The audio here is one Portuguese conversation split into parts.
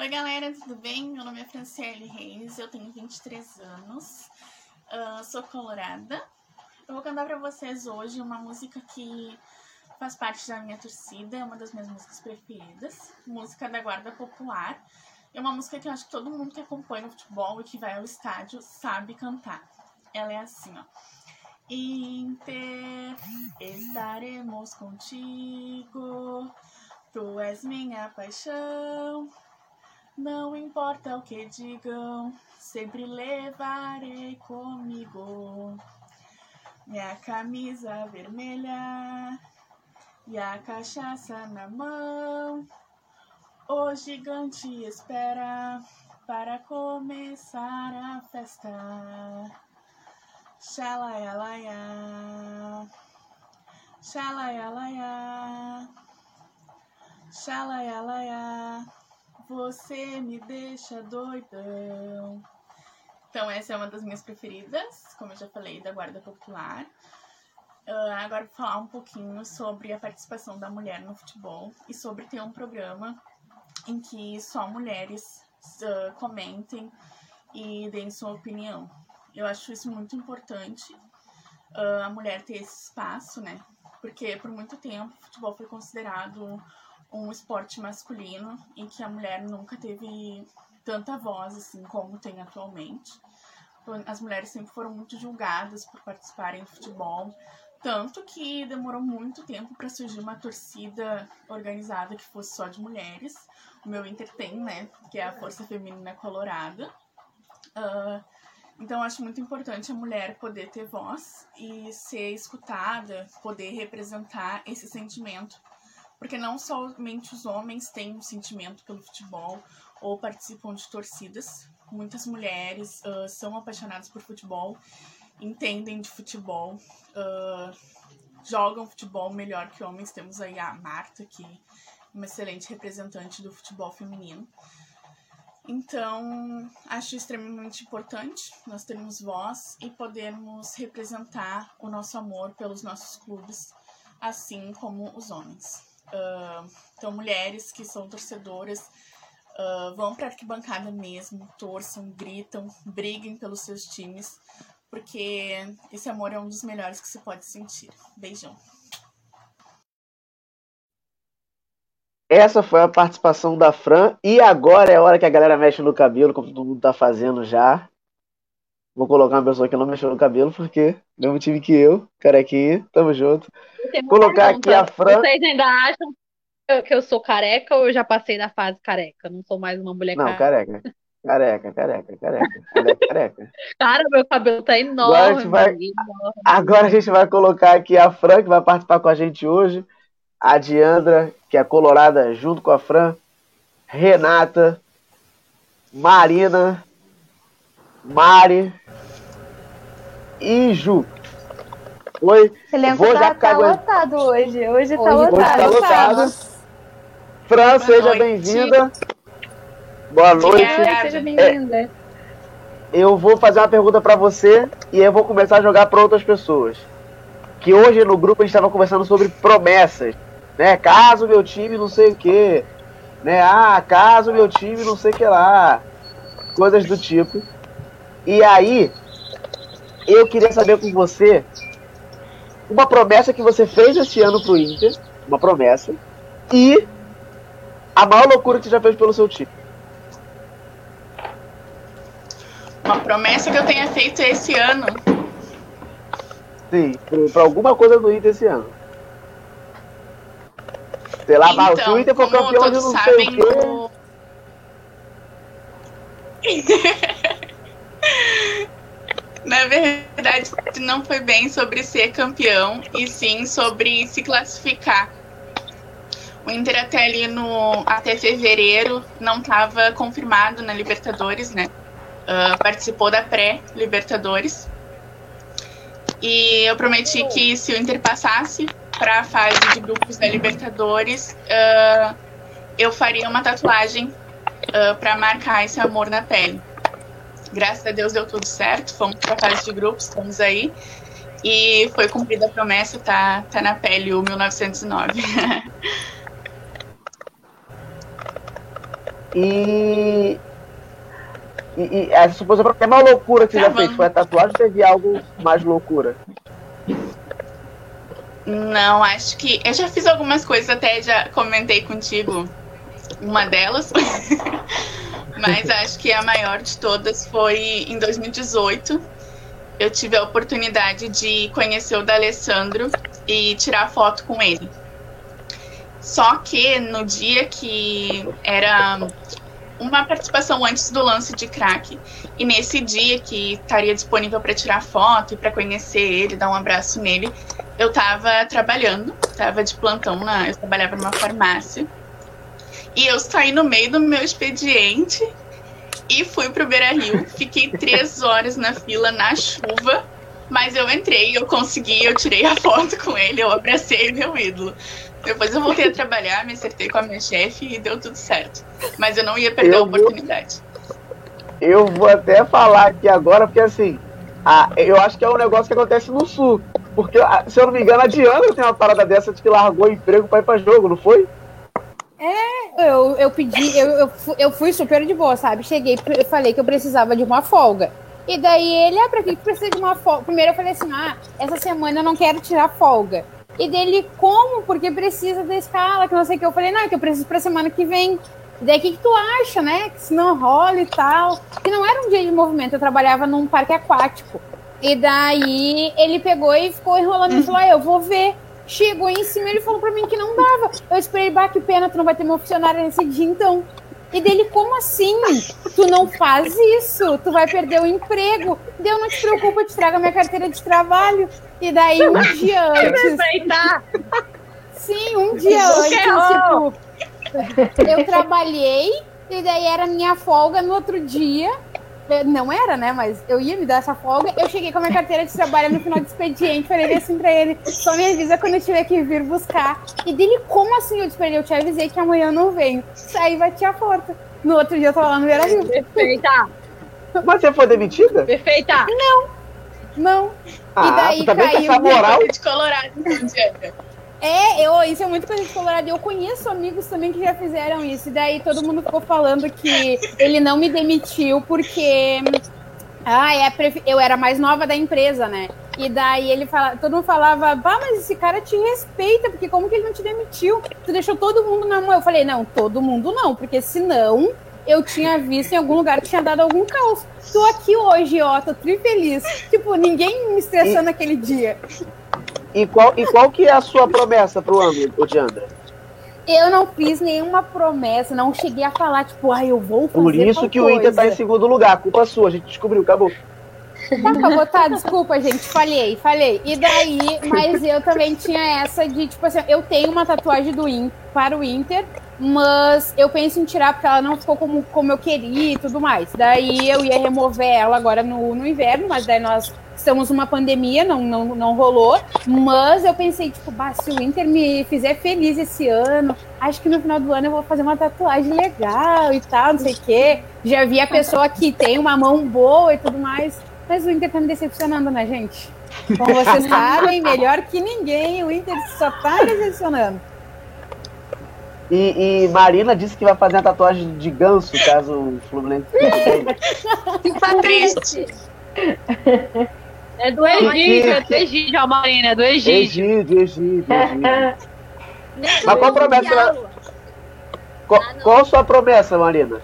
Oi, galera, tudo bem? Meu nome é Franciele Reis, eu tenho 23 anos, uh, sou colorada. Eu vou cantar pra vocês hoje uma música que faz parte da minha torcida, é uma das minhas músicas preferidas, música da Guarda Popular. É uma música que eu acho que todo mundo que acompanha o futebol e que vai ao estádio sabe cantar. Ela é assim, ó. Inter, estaremos contigo, tu és minha paixão. Não importa o que digam, sempre levarei comigo minha camisa vermelha e a cachaça na mão. O gigante espera para começar a festa. Xalaialaia, xalaialaia, xalaialaia, você me deixa doidão. Então, essa é uma das minhas preferidas, como eu já falei, da Guarda Popular. Uh, agora vou falar um pouquinho sobre a participação da mulher no futebol e sobre ter um programa em que só mulheres uh, comentem e deem sua opinião. Eu acho isso muito importante, uh, a mulher ter esse espaço, né? Porque por muito tempo o futebol foi considerado um esporte masculino em que a mulher nunca teve tanta voz assim como tem atualmente. As mulheres sempre foram muito julgadas por participarem do futebol, tanto que demorou muito tempo para surgir uma torcida organizada que fosse só de mulheres. O meu Inter tem, né? Que é a Força Feminina Colorada. Uh, então, acho muito importante a mulher poder ter voz e ser escutada, poder representar esse sentimento. Porque não somente os homens têm um sentimento pelo futebol ou participam de torcidas. Muitas mulheres uh, são apaixonadas por futebol, entendem de futebol, uh, jogam futebol melhor que homens. Temos aí a Marta, que é uma excelente representante do futebol feminino. Então, acho extremamente importante nós termos voz e podermos representar o nosso amor pelos nossos clubes, assim como os homens. Então, mulheres que são torcedoras uh, vão para arquibancada mesmo, torçam, gritam, briguem pelos seus times, porque esse amor é um dos melhores que se pode sentir. Beijão. Essa foi a participação da Fran. E agora é a hora que a galera mexe no cabelo, como todo mundo tá fazendo já. Vou colocar uma pessoa que não mexeu no cabelo, porque mesmo time que eu, carequinha, tamo junto. Colocar aqui a Fran. Vocês ainda acham que eu sou careca ou eu já passei da fase careca? Não sou mais uma mulher não, careca. Careca, careca, careca. Careca, careca. Cara, meu cabelo tá enorme. Agora a, gente vai... Agora a gente vai colocar aqui a Fran, que vai participar com a gente hoje a Diandra, que é colorada junto com a Fran, Renata, Marina, Mari e Ju. Oi. O elenco Vou tá, já tá lotado hoje. Hoje tá hoje, lotado. Hoje tá lotado. Fran, seja bem-vinda. Boa noite. Seja bem-vinda. É, eu vou fazer uma pergunta para você e eu vou começar a jogar para outras pessoas. Que hoje no grupo a gente estava conversando sobre promessas né? Caso meu time não sei o que, né? Ah, caso meu time não sei o que lá, coisas do tipo. E aí, eu queria saber com você uma promessa que você fez esse ano pro Inter, uma promessa, e a maior loucura que você já fez pelo seu time. Uma promessa que eu tenha feito esse ano. Sim, pra alguma coisa do Inter esse ano. Sei lá, então, se o Inter for campeão de não sei o quê. Na verdade, não foi bem sobre ser campeão, e sim sobre se classificar. O Inter até ali no até fevereiro não estava confirmado na Libertadores, né? Uh, participou da pré-Libertadores. E eu prometi que se o Inter passasse para a fase de grupos da Libertadores, uh, eu faria uma tatuagem uh, ah, para marcar esse amor na pele. Graças a Deus deu tudo certo, fomos para a fase de grupos, estamos aí. E foi cumprida a promessa, tá, tá na pele o 1909. E. E, e essa suposição é uma loucura que você já fez. Foi a tatuagem ou teve algo mais loucura? Não, acho que. Eu já fiz algumas coisas, até já comentei contigo uma delas. Mas acho que a maior de todas foi em 2018. Eu tive a oportunidade de conhecer o D'Alessandro e tirar foto com ele. Só que no dia que era uma participação antes do lance de crack, e nesse dia que estaria disponível para tirar foto e para conhecer ele, dar um abraço nele, eu tava trabalhando, tava de plantão na, eu trabalhava numa farmácia. E eu saí no meio do meu expediente e fui pro Beira Rio. Fiquei três horas na fila na chuva, mas eu entrei, eu consegui, eu tirei a foto com ele, eu abracei meu ídolo. Depois eu voltei a trabalhar, me acertei com a minha chefe e deu tudo certo. Mas eu não ia perder eu a oportunidade. Vou, eu vou até falar aqui agora, porque assim, a, eu acho que é um negócio que acontece no sul. Porque, se eu não me engano, a Diana tem uma parada dessa de que largou o emprego pra ir pra jogo, não foi? É, eu, eu pedi, eu, eu, eu fui super de boa, sabe? Cheguei, eu falei que eu precisava de uma folga. E daí ele, ah, pra que precisa de uma folga? Primeiro eu falei assim, ah, essa semana eu não quero tirar folga. E dele, como? Porque precisa da escala, que não sei o que. Eu falei, não, que eu preciso pra semana que vem. E daí, o que, que tu acha, né? Que se não rola e tal. Que não era um dia de movimento, eu trabalhava num parque aquático. E daí, ele pegou e ficou enrolando e falou, ah, eu vou ver. Chegou em cima ele falou pra mim que não dava. Eu esperei, bah, que pena, tu não vai ter uma funcionária nesse dia então. E dele, como assim? Tu não faz isso, tu vai perder o emprego. Deu, não te preocupa, te traga minha carteira de trabalho. E daí, um dia antes. Sim, um dia antes, tipo, eu trabalhei, e daí era minha folga no outro dia. Não era, né? Mas eu ia me dar essa folga. Eu cheguei com a minha carteira de trabalho no final do expediente. Falei assim pra ele: só me avisa quando eu tiver que vir buscar. E dele, como assim? Eu disse eu te avisei que amanhã eu não venho. Saí e bati a porta. No outro dia eu tava lá no Beira Rio. Perfeita. Mas você foi demitida? Perfeita. Não. Não. Ah, e daí tá caiu. Essa moral? De Colorado, é, eu, isso é muito coisa de Colorado. Eu conheço amigos também que já fizeram isso. E daí todo mundo ficou falando que ele não me demitiu porque. Ah, é, eu era mais nova da empresa, né? E daí ele fala, todo mundo falava, bah, mas esse cara te respeita, porque como que ele não te demitiu? Tu deixou todo mundo na mão. Eu falei, não, todo mundo não, porque senão eu tinha visto em algum lugar que tinha dado algum caos. Tô aqui hoje, ó, tô tri feliz. Tipo, ninguém me estressou naquele dia. E qual, e qual que é a sua promessa pro ano, Diandra? Eu não fiz nenhuma promessa, não cheguei a falar, tipo, ah, eu vou fazer Por isso que coisa. o Inter tá em segundo lugar, culpa sua, a gente descobriu, acabou. Tá, acabou, tá, desculpa, gente, falhei, falhei. E daí, mas eu também tinha essa de, tipo assim, eu tenho uma tatuagem do Inter, para o Inter, mas eu penso em tirar porque ela não ficou como, como eu queria e tudo mais. Daí eu ia remover ela agora no, no inverno, mas daí nós estamos numa pandemia, não, não, não rolou. Mas eu pensei, tipo, bah, se o Inter me fizer feliz esse ano, acho que no final do ano eu vou fazer uma tatuagem legal e tal, não sei o quê. Já vi a pessoa que tem uma mão boa e tudo mais. Mas o Inter tá me decepcionando, né, gente? Como vocês sabem, melhor que ninguém, o Inter só tá decepcionando. E, e, Marina disse que vai fazer uma tatuagem de ganso, caso o Fluminense. Tá triste. É do Egídio, é do Egídio, a Marina, é do Egídio. Egídio, Egídio, Mas qual a promessa? Qual, ah, qual a sua promessa, Marina?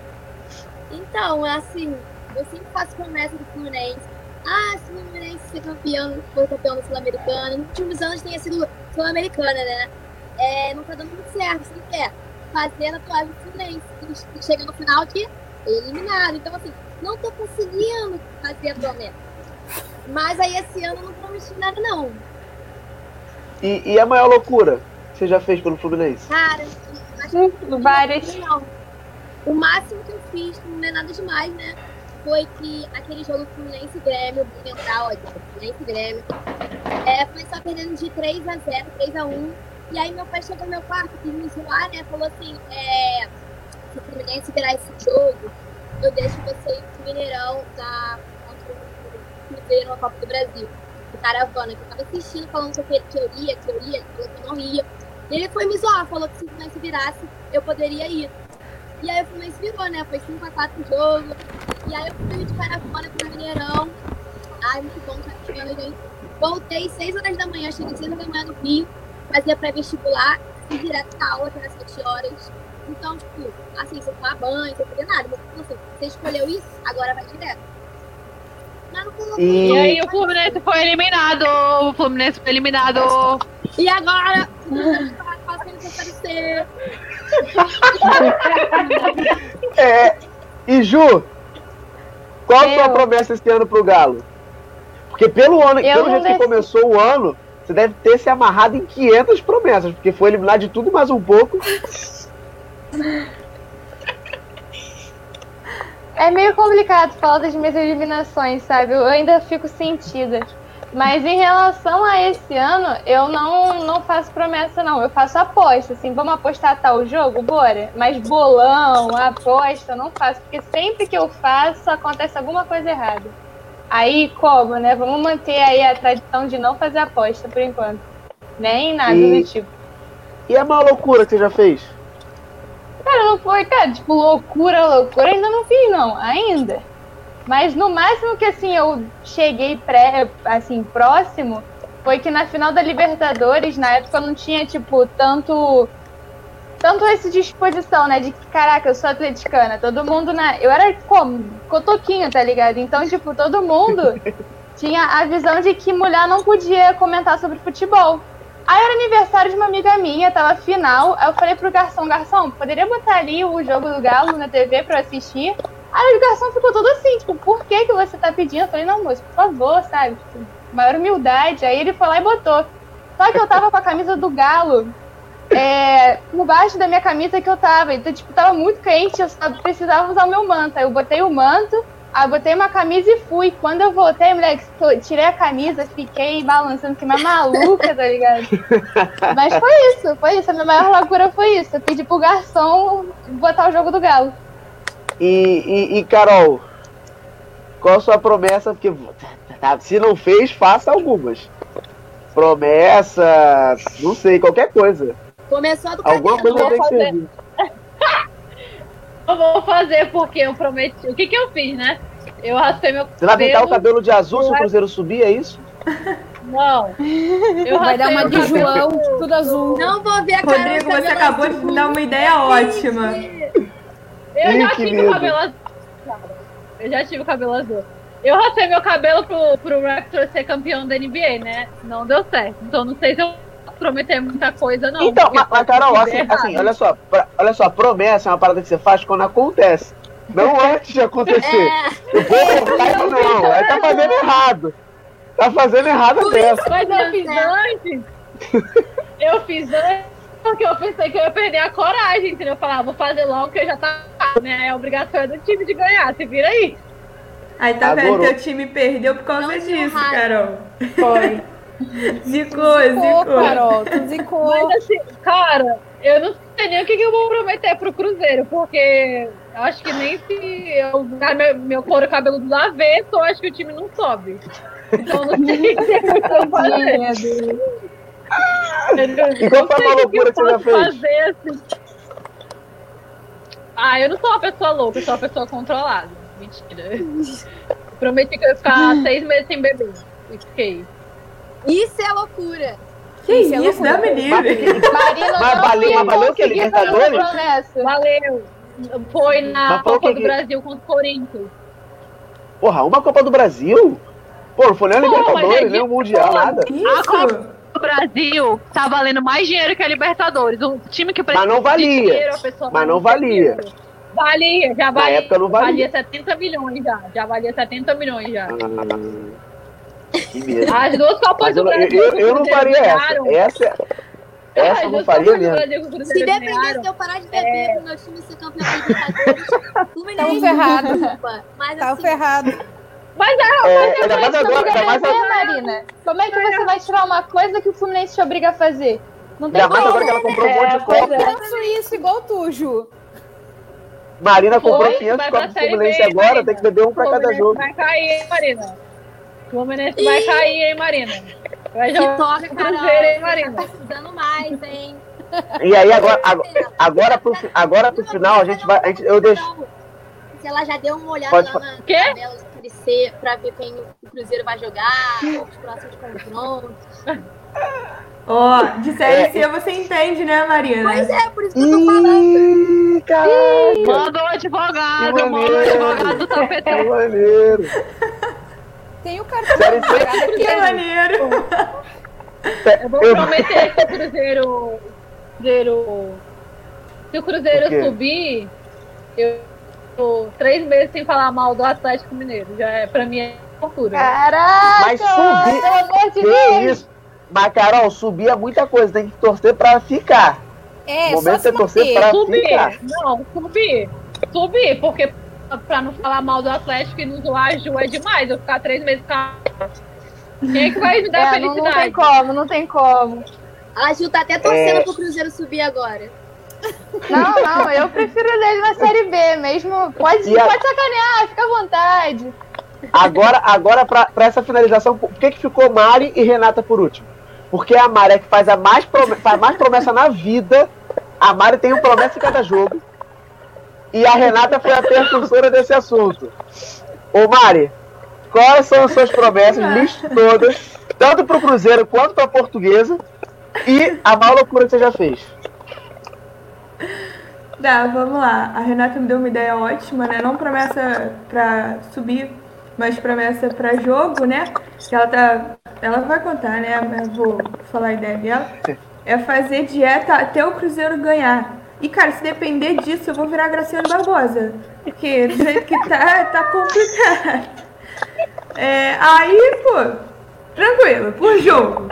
Então, assim, eu sempre faço promessa do Fluminense. Ah, se o Fluminense ser campeão, for campeão da Sul-Americana. Nos últimos anos tenha sido Sul-Americana, né? É, não tá dando muito certo. Você quer fazer a tatuagem do Fluminense. Chega no final de eliminado. Então, assim, não tô conseguindo fazer a promessa. Mas aí esse ano eu não prometi nada, não. E, e a maior loucura que você já fez pelo Fluminense? Cara, acho que hum, várias. Não. O máximo que eu fiz, não é nada demais, né? Foi que aquele jogo Fluminense Grêmio, ó, Fluminense Grêmio, é, começou perdendo de 3 a 0 3 a 1 E aí meu pai chegou no meu quarto, quis me zoar, né? Falou assim, é, se o Fluminense virar esse jogo, eu deixo você ir pro Mineirão da Cruzeiro na Copa do Brasil. O caravana, que eu tava assistindo, falando que eu ia, que eu ia, ele falou que eu não ia. E ele foi me zoar, falou que se não se virasse, eu poderia ir. E aí o Fluminense virou, né? Foi 5x4 o jogo. E aí eu fui de caravana pro Mineirão. Ai, muito bom, caravana, gente. Voltei 6 horas da manhã, cheguei 6 horas da manhã no Rio, fazia pré-vestibular, fui direto pra aula, até 7 horas. Então, tipo, assim, você tomar banho, você fazer nada. Mas, assim, você escolheu isso, agora vai direto. E E, aí o Fluminense foi eliminado. O Fluminense foi eliminado. E agora, é, e Ju, qual a sua promessa esse ano pro Galo? Porque pelo ano, Eu pelo jeito que começou o ano, você deve ter se amarrado em 500 promessas, porque foi eliminar de tudo mais um pouco. É meio complicado falar das minhas eliminações, sabe? Eu ainda fico sentida. Mas em relação a esse ano, eu não, não faço promessa, não. Eu faço aposta, assim, vamos apostar tal jogo? Bora. Mas bolão, aposta, eu não faço. Porque sempre que eu faço, acontece alguma coisa errada. Aí, como, né? Vamos manter aí a tradição de não fazer aposta, por enquanto. Nem nada E- do tipo. E a maior loucura que você já fez? Cara, não foi, cara, tipo, loucura, loucura, ainda não fiz, não, ainda. Mas no máximo que, assim, eu cheguei pré, assim, próximo, foi que na final da Libertadores, na época, eu não tinha, tipo, tanto. Tanto essa disposição, né? De que, caraca, eu sou atleticana. Todo mundo na. Eu era como? Cotoquinho, tá ligado? Então, tipo, todo mundo tinha a visão de que mulher não podia comentar sobre futebol. Aí era aniversário de uma amiga minha, tava final. Aí eu falei pro garçom, garçom, poderia botar ali o jogo do Galo na TV pra eu assistir? Aí o garçom ficou todo assim, tipo, por que que você tá pedindo? Eu falei, não, moço, por favor, sabe? Tipo, maior humildade. Aí ele foi lá e botou. Só que eu tava com a camisa do Galo é, por baixo da minha camisa que eu tava. Então, tipo, tava muito quente, eu só precisava usar o meu manto. Aí eu botei o manto, aí eu botei uma camisa e fui. Quando eu voltei, moleque, tirei a camisa, fiquei balançando que uma maluca, tá ligado? Mas foi isso, foi isso. A minha maior loucura foi isso. Eu pedi pro garçom botar o jogo do Galo. E, e, e, Carol, qual a sua promessa? Porque se não fez, faça algumas. Promessa, não sei, qualquer coisa. Começou a do Alguma cabelo. coisa tem que servir. Eu vou fazer porque eu prometi. O que que eu fiz, né? Eu raspei meu Você vai pintar o cabelo. cabelo de azul se o Cruzeiro subir, é isso? Não. Eu Vai dar raspei uma de cabelo. João, tudo azul. Não vou ver a cara Rodrigo, do você cabelo acabou de azul. me dar uma ideia ótima. Eu Ih, já que tive medo. o cabelo azul. Eu já tive o cabelo azul. Eu raspei meu cabelo pro, pro Raptors ser campeão da NBA, né? Não deu certo. Então não sei se eu prometer muita coisa, não. então, mas, mas, Carol, assim, errado. assim, olha só, pra- olha só, promessa é uma parada que você faz quando acontece. Não antes de acontecer. É, Eu vou cortar isso não. Aí tá fazendo errado. Tá fazendo errado a peça. Mas eu fiz antes. Eu fiz antes porque eu pensei que eu ia perder a coragem, entendeu? Eu falava, vou fazer logo que eu já tá, né? É do time de ganhar, se vira aí. Aí tá Adorou. vendo? Teu time perdeu por causa Não disso. Carol. Foi. Zicou, Zicou, zicou. Carol, tu zicou. Mas assim, cara, eu não sei nem o que, que eu vou prometer pro Cruzeiro, porque eu acho que nem se eu dar meu, meu couro cabelo do avesso, eu acho que o time não sobe. Então não sei o que eu vou fazer. E qual foi a Não sei o loucura que eu você já posso fez? fazer, assim. Ah, eu não sou uma pessoa louca, eu sou uma pessoa controlada. Mentira. Prometi que eu ia ficar seis meses sem beber. E fiquei. Isso é loucura. Que Isso é isso, dá me livre. Marina Mas valeu- mas valeu fazer uma Libertadores? Valeu! Foi na Copa que do que- Brasil contra o Corinthians. Porra, uma Copa do Brasil? Pô, não foi nem a Libertadores, é nem o Mundial, nada. Isso. O Brasil tá valendo mais dinheiro que a Libertadores. Um time que precisa Mas não de valia. dinheiro, a pessoa Mas não valia. dinheiro. Valia, já Na valia. época não valia. Valia 70 milhões já. Já valia 70 milhões já. Ah, que medo. As duas Copas Mas eu, do eu, Brasil. eu, o eu não faria essa. ganharam. Essa, essa eu não faria mesmo. Se dependesse de eu parar de beber pro meu time ser campeão da Libertadores, Fluminense. Tamo ferrado. desculpa, Mas Tá assim, ferrado. É, ainda mais agora, ainda mais, É, Marina, como é que você vai tirar uma coisa que o Fluminense te obriga a fazer? Não tem ainda mais como. agora que ela comprou um monte de copa. é. Faço isso igual tu, Ju. Marina comprou Foi, 500 vai pra copos do Fluminense B, agora, Marina. tem que beber um pra cada jogo. Vai cair, hein, Marina? Fluminense vai cair, hein, Marina? Vai que jogar toca, o Carol. Cruzeiro, hein, Você Marina? tá estudando mais, hein? E aí agora, agora, agora, pro, agora pro final a gente vai. A gente, eu deixo. Se ela já deu uma olhada Pode lá na Quê? tabela da Série C pra ver quem o Cruzeiro vai jogar, os próximos confrontos. Ó, de série É, C você entende, né, Marina? Pois é, por isso que eu tô falando. Ih! Manda o advogado, Que manda o advogado do Que tapetão. maneiro! Tem o cartão Série C. Que aqui. maneiro. Eu vou prometer que o Cruzeiro. Cruzeiro se o Cruzeiro subir, eu tô três meses sem falar mal do Atlético Mineiro. Já é, pra mim é tortura. Caraca, Mas subir- pelo amor de Deus. isso? Mas, Carol, subir é muita coisa, tem que torcer pra ficar. É, o só momento se é torcer manter. pra subir. ficar. Não, subir. Subir, porque pra não falar mal do Atlético e não zoar a Ju é demais. Eu ficar três meses com a... Quem é que vai me dar É, não, não tem felicidade? como, não tem como. A Gil tá até torcendo É. pro Cruzeiro subir agora. Não, não, eu prefiro ele na série B mesmo. Pode, E a- pode sacanear, fica à vontade. Agora, agora pra, pra essa finalização, por que, que ficou Mari e Renata por último? Porque a Mari é que faz, a mais prome- faz mais promessa na vida. A Mari tem um promessa em cada jogo. E a Renata foi a percursora desse assunto. Ô Mari, quais são as suas promessas? Liste todas, tanto pro Cruzeiro quanto pra Portuguesa. E a maior loucura que você já fez. Tá, vamos lá. A Renata me deu uma ideia ótima, né? Não promessa pra subir, mas promessa pra jogo, né? Que ela tá. Ela vai contar, né? Eu vou falar a ideia dela. É fazer dieta até o Cruzeiro ganhar. E, cara, se depender disso, eu vou virar Graciano Barbosa. Porque do jeito que tá, tá complicado. É, aí, pô, tranquilo, por jogo.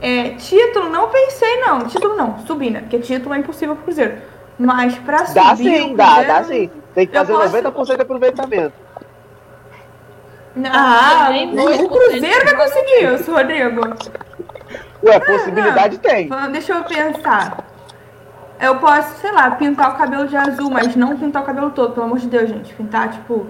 É, título, não pensei não. Título não, subir, né? Porque título é impossível pro Cruzeiro. Mas pra subir. Dá sim, dá, Cruzeiro- dá sim. Tem que fazer posso- 90% de aproveitamento. Ah, o 2% Cruzeiro vai conseguir isso, Rodrigo. Ué, possibilidade tem. Falando, Deixa eu pensar. Eu posso, sei lá, pintar o cabelo de azul, mas não pintar o cabelo todo, pelo amor de Deus, gente. Pintar, tipo,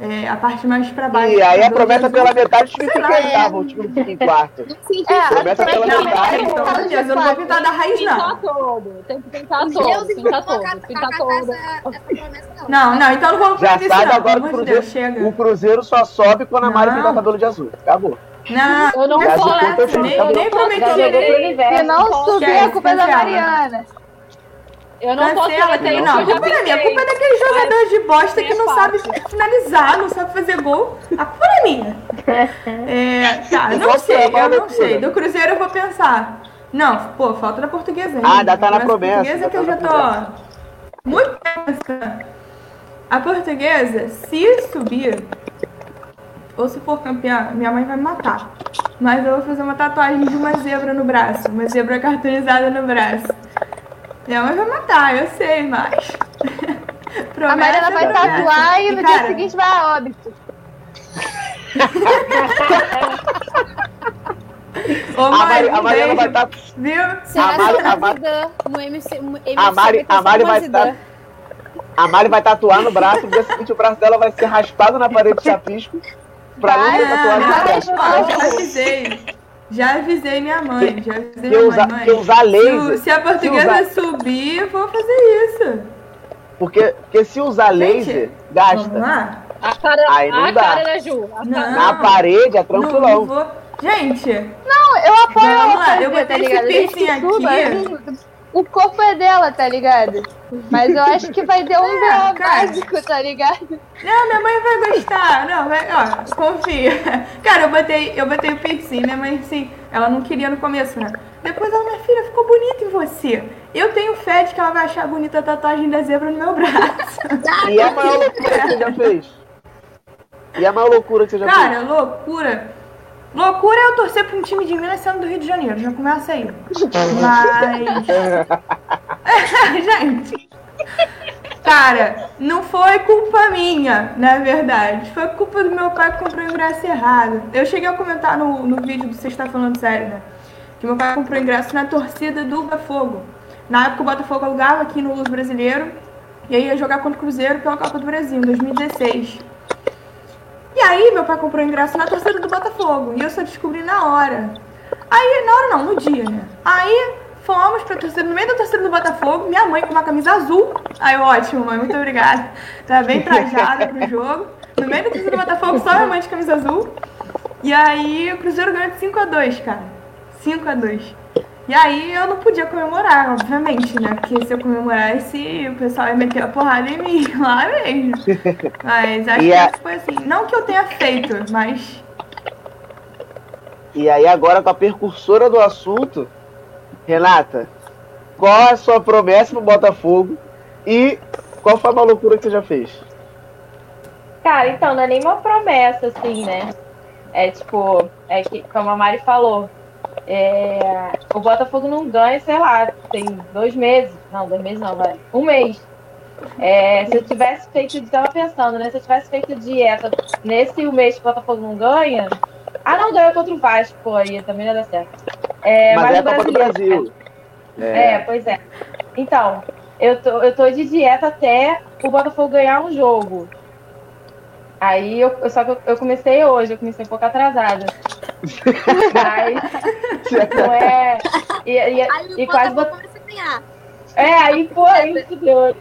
é, a parte mais pra baixo. E aí a promessa de pela metade o time Sei fica lá, em oitavo, o time não fica em quarto. É, Promessa pela que Não, metade. de Deus, eu não vou pintar da raiz, Pintar não. todo. Tem que pintar todo. Pintar vou todo. Pintar todo. não. Não, então não vamos Já sabe agora que o de Cruzeiro, chega. o Cruzeiro só sobe quando a Mari pintar o cabelo de azul. Acabou. Não, Eu não eu tô nem, nem prometi. Se não subir, a culpa é da. Mariana. Eu não posso Cancela, prometer tem isso, não. A já culpa não é minha, a culpa é daquele jogador de bosta que É não fácil. sabe finalizar, não sabe fazer gol. A culpa não é minha. É, tá, Eu não posso sei, eu não sei. Do Cruzeiro eu vou pensar. Não, pô, falta da portuguesa ainda. Ah, ainda tá na Começa a promessa, portuguesa que eu já tô muito tensa. A portuguesa, se subir, ou se for campeã, minha mãe vai me matar. Mas eu vou fazer uma tatuagem de uma zebra no braço. Uma zebra cartonizada no braço. Minha mãe vai matar, eu sei, mas. A Mariana vai Promessa, tatuar e no dia cara, seguinte vai a óbito. Ô, A, Mari, a um Mariana vai estar. Viu? Será A Mari- a Mari- no MC, MC A Mari, a Mari vai estar. A Mari vai tatuar no braço, no dia seguinte o braço dela vai ser raspado na parede de chapisco pra não ter Vai, tatuagem Ah, no braço. ó, já avisei. Minha mãe. Já avisei Se minha mãe, usar, mãe. se usar Se, laser. o- se a portuguesa se subir, eu vou fazer isso. Porque, porque se usar laser, Vamos gasta. lá? A cara, Aí não a dá. cara da Ju. A Não. cara- Na parede é Não, não tranquilão. vou. Gente, Não, eu apoio Vamos lá, eu botei tá esse piercing suba, aqui. O corpo é dela, tá ligado? Mas eu acho que vai ter um É, B.O. cara. básico, tá ligado? não, minha mãe vai gostar. Não, vai, ó, confia. Cara, eu botei, eu botei o piercing, minha mãe, assim, ela não queria no começo, né? Depois ela, minha filha, ficou bonita em você. Eu tenho fé de que ela vai achar bonita a tatuagem da zebra no meu braço. E a maior loucura que você já fez? E a maior loucura que você já Cara, loucura. Loucura é eu torcer pra um time de Minas sendo do Rio de Janeiro. Já começa aí. Mas. Gente. Cara, não foi culpa minha, na verdade. Foi culpa do meu pai que comprou o ingresso errado. Eu cheguei a comentar no, no vídeo do Você Está Falando Sério, né? Que meu pai comprou ingresso na torcida do Botafogo. Na época o Botafogo alugava aqui no Luz Brasileiro. E aí ia jogar contra o Cruzeiro pela Copa do Brasil, em 2016. E aí, meu pai comprou ingresso na torcida do Botafogo. E eu só descobri na hora. Aí, na hora não, no dia, né? Aí, fomos pra torcida, no meio da torcida do Botafogo, minha mãe com uma camisa azul. Aí, ótimo, mãe, muito obrigada. Tava bem trajada pro jogo. No meio da torcida do Botafogo, só minha mãe de camisa azul. E aí o Cruzeiro ganhou de 5x2, cara. 5x2. E aí eu não podia comemorar, obviamente, né? Porque se eu comemorasse, o pessoal ia meter a porrada em mim lá mesmo. Mas acho E que a- foi assim. Não que eu tenha feito, mas. E aí agora com a percursora do assunto, Renata, qual é a sua promessa no Botafogo e qual foi a loucura que você já fez? Cara, então, não é nem uma promessa, assim, né? É tipo, é que, como a Mari falou, é, o Botafogo não ganha, sei lá, tem dois meses. Não, dois meses não, vai. Um mês. É, se eu tivesse feito, eu tava pensando, né? Se eu tivesse feito dieta nesse mês que o Botafogo não ganha. Ah, não, ganhou contra o Vasco, pô, aí também não ia dar certo. É, Mas é a o Copa do Brasil. é, pois é. Então, eu tô, eu tô de dieta até o Botafogo ganhar um jogo. Aí eu, eu- só que eu, eu comecei hoje, eu comecei um pouco atrasada. Mas não é. E, e, Aí e quase botei. É, aí fudeu.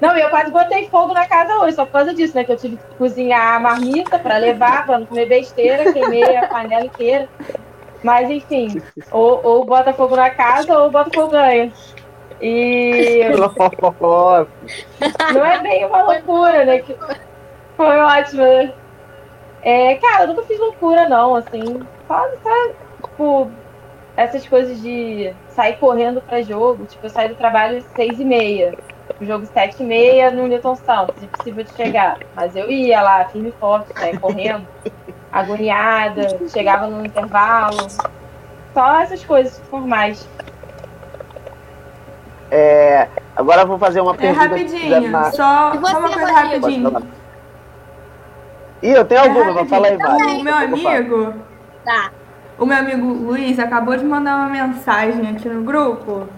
Não, e eu quase botei fogo na casa hoje, só por causa disso, né? Que eu tive que cozinhar a marmita pra levar, pra não comer besteira, queimei a panela inteira. Mas enfim, ou, ou bota fogo na casa ou bota fogo ganha. E Nossa. não é bem uma loucura, né? que Foi ótimo. né? É, cara, eu nunca fiz loucura, não, assim. Só, só, tipo, essas coisas de sair correndo pra jogo. Tipo, eu saí do trabalho às seis e meia. O jogo sete e meia no Newton Santos, impossível de chegar. Mas eu ia lá, firme e forte, saia correndo, agoniada, chegava no intervalo. Só essas coisas formais. É, agora eu vou fazer uma É pergunta. rapidinho, Na... só, E você, só uma coisa rapidinho. Ih, eu tenho É alguma, mas fala aí. Mari. O meu amigo, Tá. o meu amigo Luiz acabou de mandar uma mensagem aqui no grupo,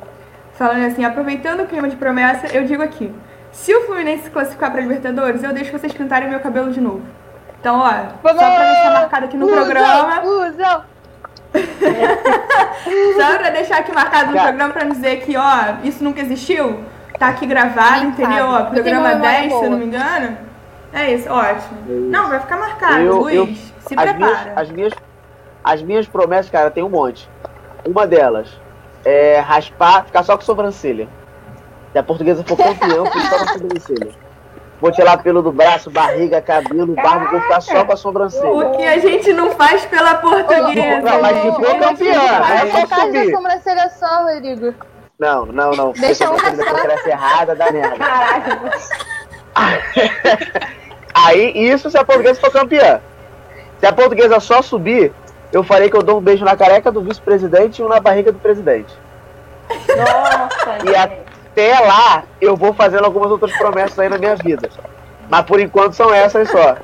falando assim, aproveitando o clima de promessa, eu digo aqui, se o Fluminense se classificar para Libertadores, eu deixo vocês pintarem meu cabelo de novo. Então, ó, só pra deixar marcado aqui no programa, só pra deixar aqui marcado no Cara. programa pra dizer que, ó, isso nunca existiu, tá aqui gravado, Sim, entendeu? Ó, programa tenho uma memória 10, se eu não me engano. É isso, ótimo. Não, vai ficar marcado, Eu- Luiz. eu- se as, minhas, prepara. as, minhas, as minhas promessas, cara, tem um monte. Uma delas é raspar, ficar só com sobrancelha. Se a portuguesa for campeão, fica só com sobrancelha. Vou tirar pelo do braço, barriga, cabelo, barba, vou ficar só com a sobrancelha. O que a gente não faz pela portuguesa. Não, mas se for gente. campeã, é só Faz a subir. sobrancelha só, Rodrigo. Não, não, não. Deixa se a uma portuguesa só. for crescer errada, dá merda. Caraca, Aí, isso se a portuguesa for campeã. Se a portuguesa só subir, eu falei que eu dou um beijo na careca do vice-presidente e um na barriga do presidente. nossa, E até lá, eu vou fazendo algumas outras promessas aí na minha vida. Mas por enquanto são essas só.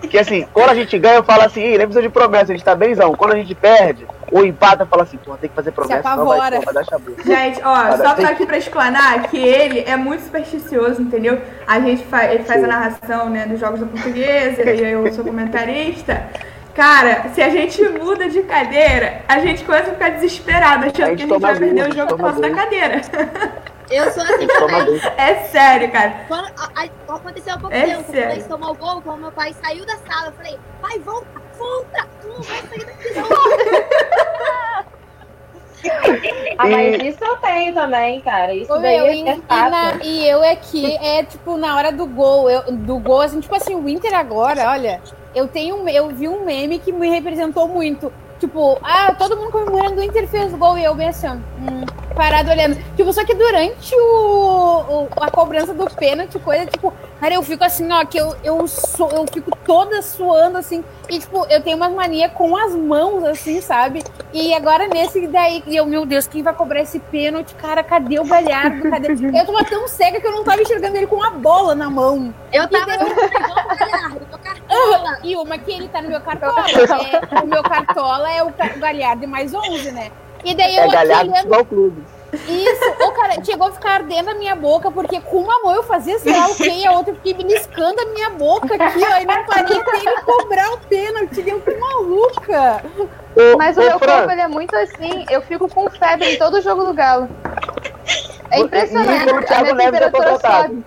Porque assim, quando a gente ganha, eu falo assim, "Ih, nem precisa de promessa, a gente tá benzão. Quando a gente perde, ou empata, eu falo assim, tem que fazer promessa, vai, apavora. vai dar chabu. Gente, ó, Cara, só tem- aqui pra explanar que ele é muito supersticioso, entendeu? A gente faz, ele faz a narração, né, dos jogos da portuguesa, e eu sou comentarista. Cara, se a gente muda de cadeira, a gente começa a ficar desesperado, A achando que a gente vai perder o jogo por causa da cadeira. Eu sou A assim também. É sério, cara. Quando, a, a- aconteceu há pouco É tempo, sério. quando a gente tomou o gol, quando meu pai saiu da sala, eu falei, pai, volta, volta, tu não vai sair daqui não. Ah, mas isso eu tenho também, cara. Isso Ô, daí meu, é, e, é e na- e eu aqui, é tipo, na hora do gol, eu, do gol, assim, tipo assim, o Inter agora, olha, eu tenho, um- eu vi um meme que me representou muito. Tipo, ah, todo mundo comemorando o Inter fez gol e eu bem assim, ó, hum, parado olhando. Tipo, só que durante o, o- a cobrança do pênalti, coisa, tipo, cara, eu fico assim, ó, que eu, eu, sou, eu fico toda suando, assim, e tipo, eu tenho umas mania com as mãos, assim, sabe? E agora nesse daí, e eu, meu Deus, quem vai cobrar esse pênalti? Cara, cadê o Galhardo? Cadê? Eu tava tão cega que eu não tava enxergando ele com a bola na mão. Eu tava assim, igual o Galhardo, meu cartola. E uma que ele tá no meu cartola. é- o meu cartola é o o Galhardo mais 11, né? E daí eu É aqui galhardo olhando, futebol clube. Isso, o cara chegou a ficar ardendo a minha boca, porque com uma mão eu fazia sei lá o quê, e a outra eu fiquei beliscando a minha boca aqui, ó, e não parei pra ele cobrar o pênalti, deu que maluca. Mas o meu corpo ele é muito assim, eu fico com febre em todo jogo do Galo. É impressionante, a minha é temperatura sobe.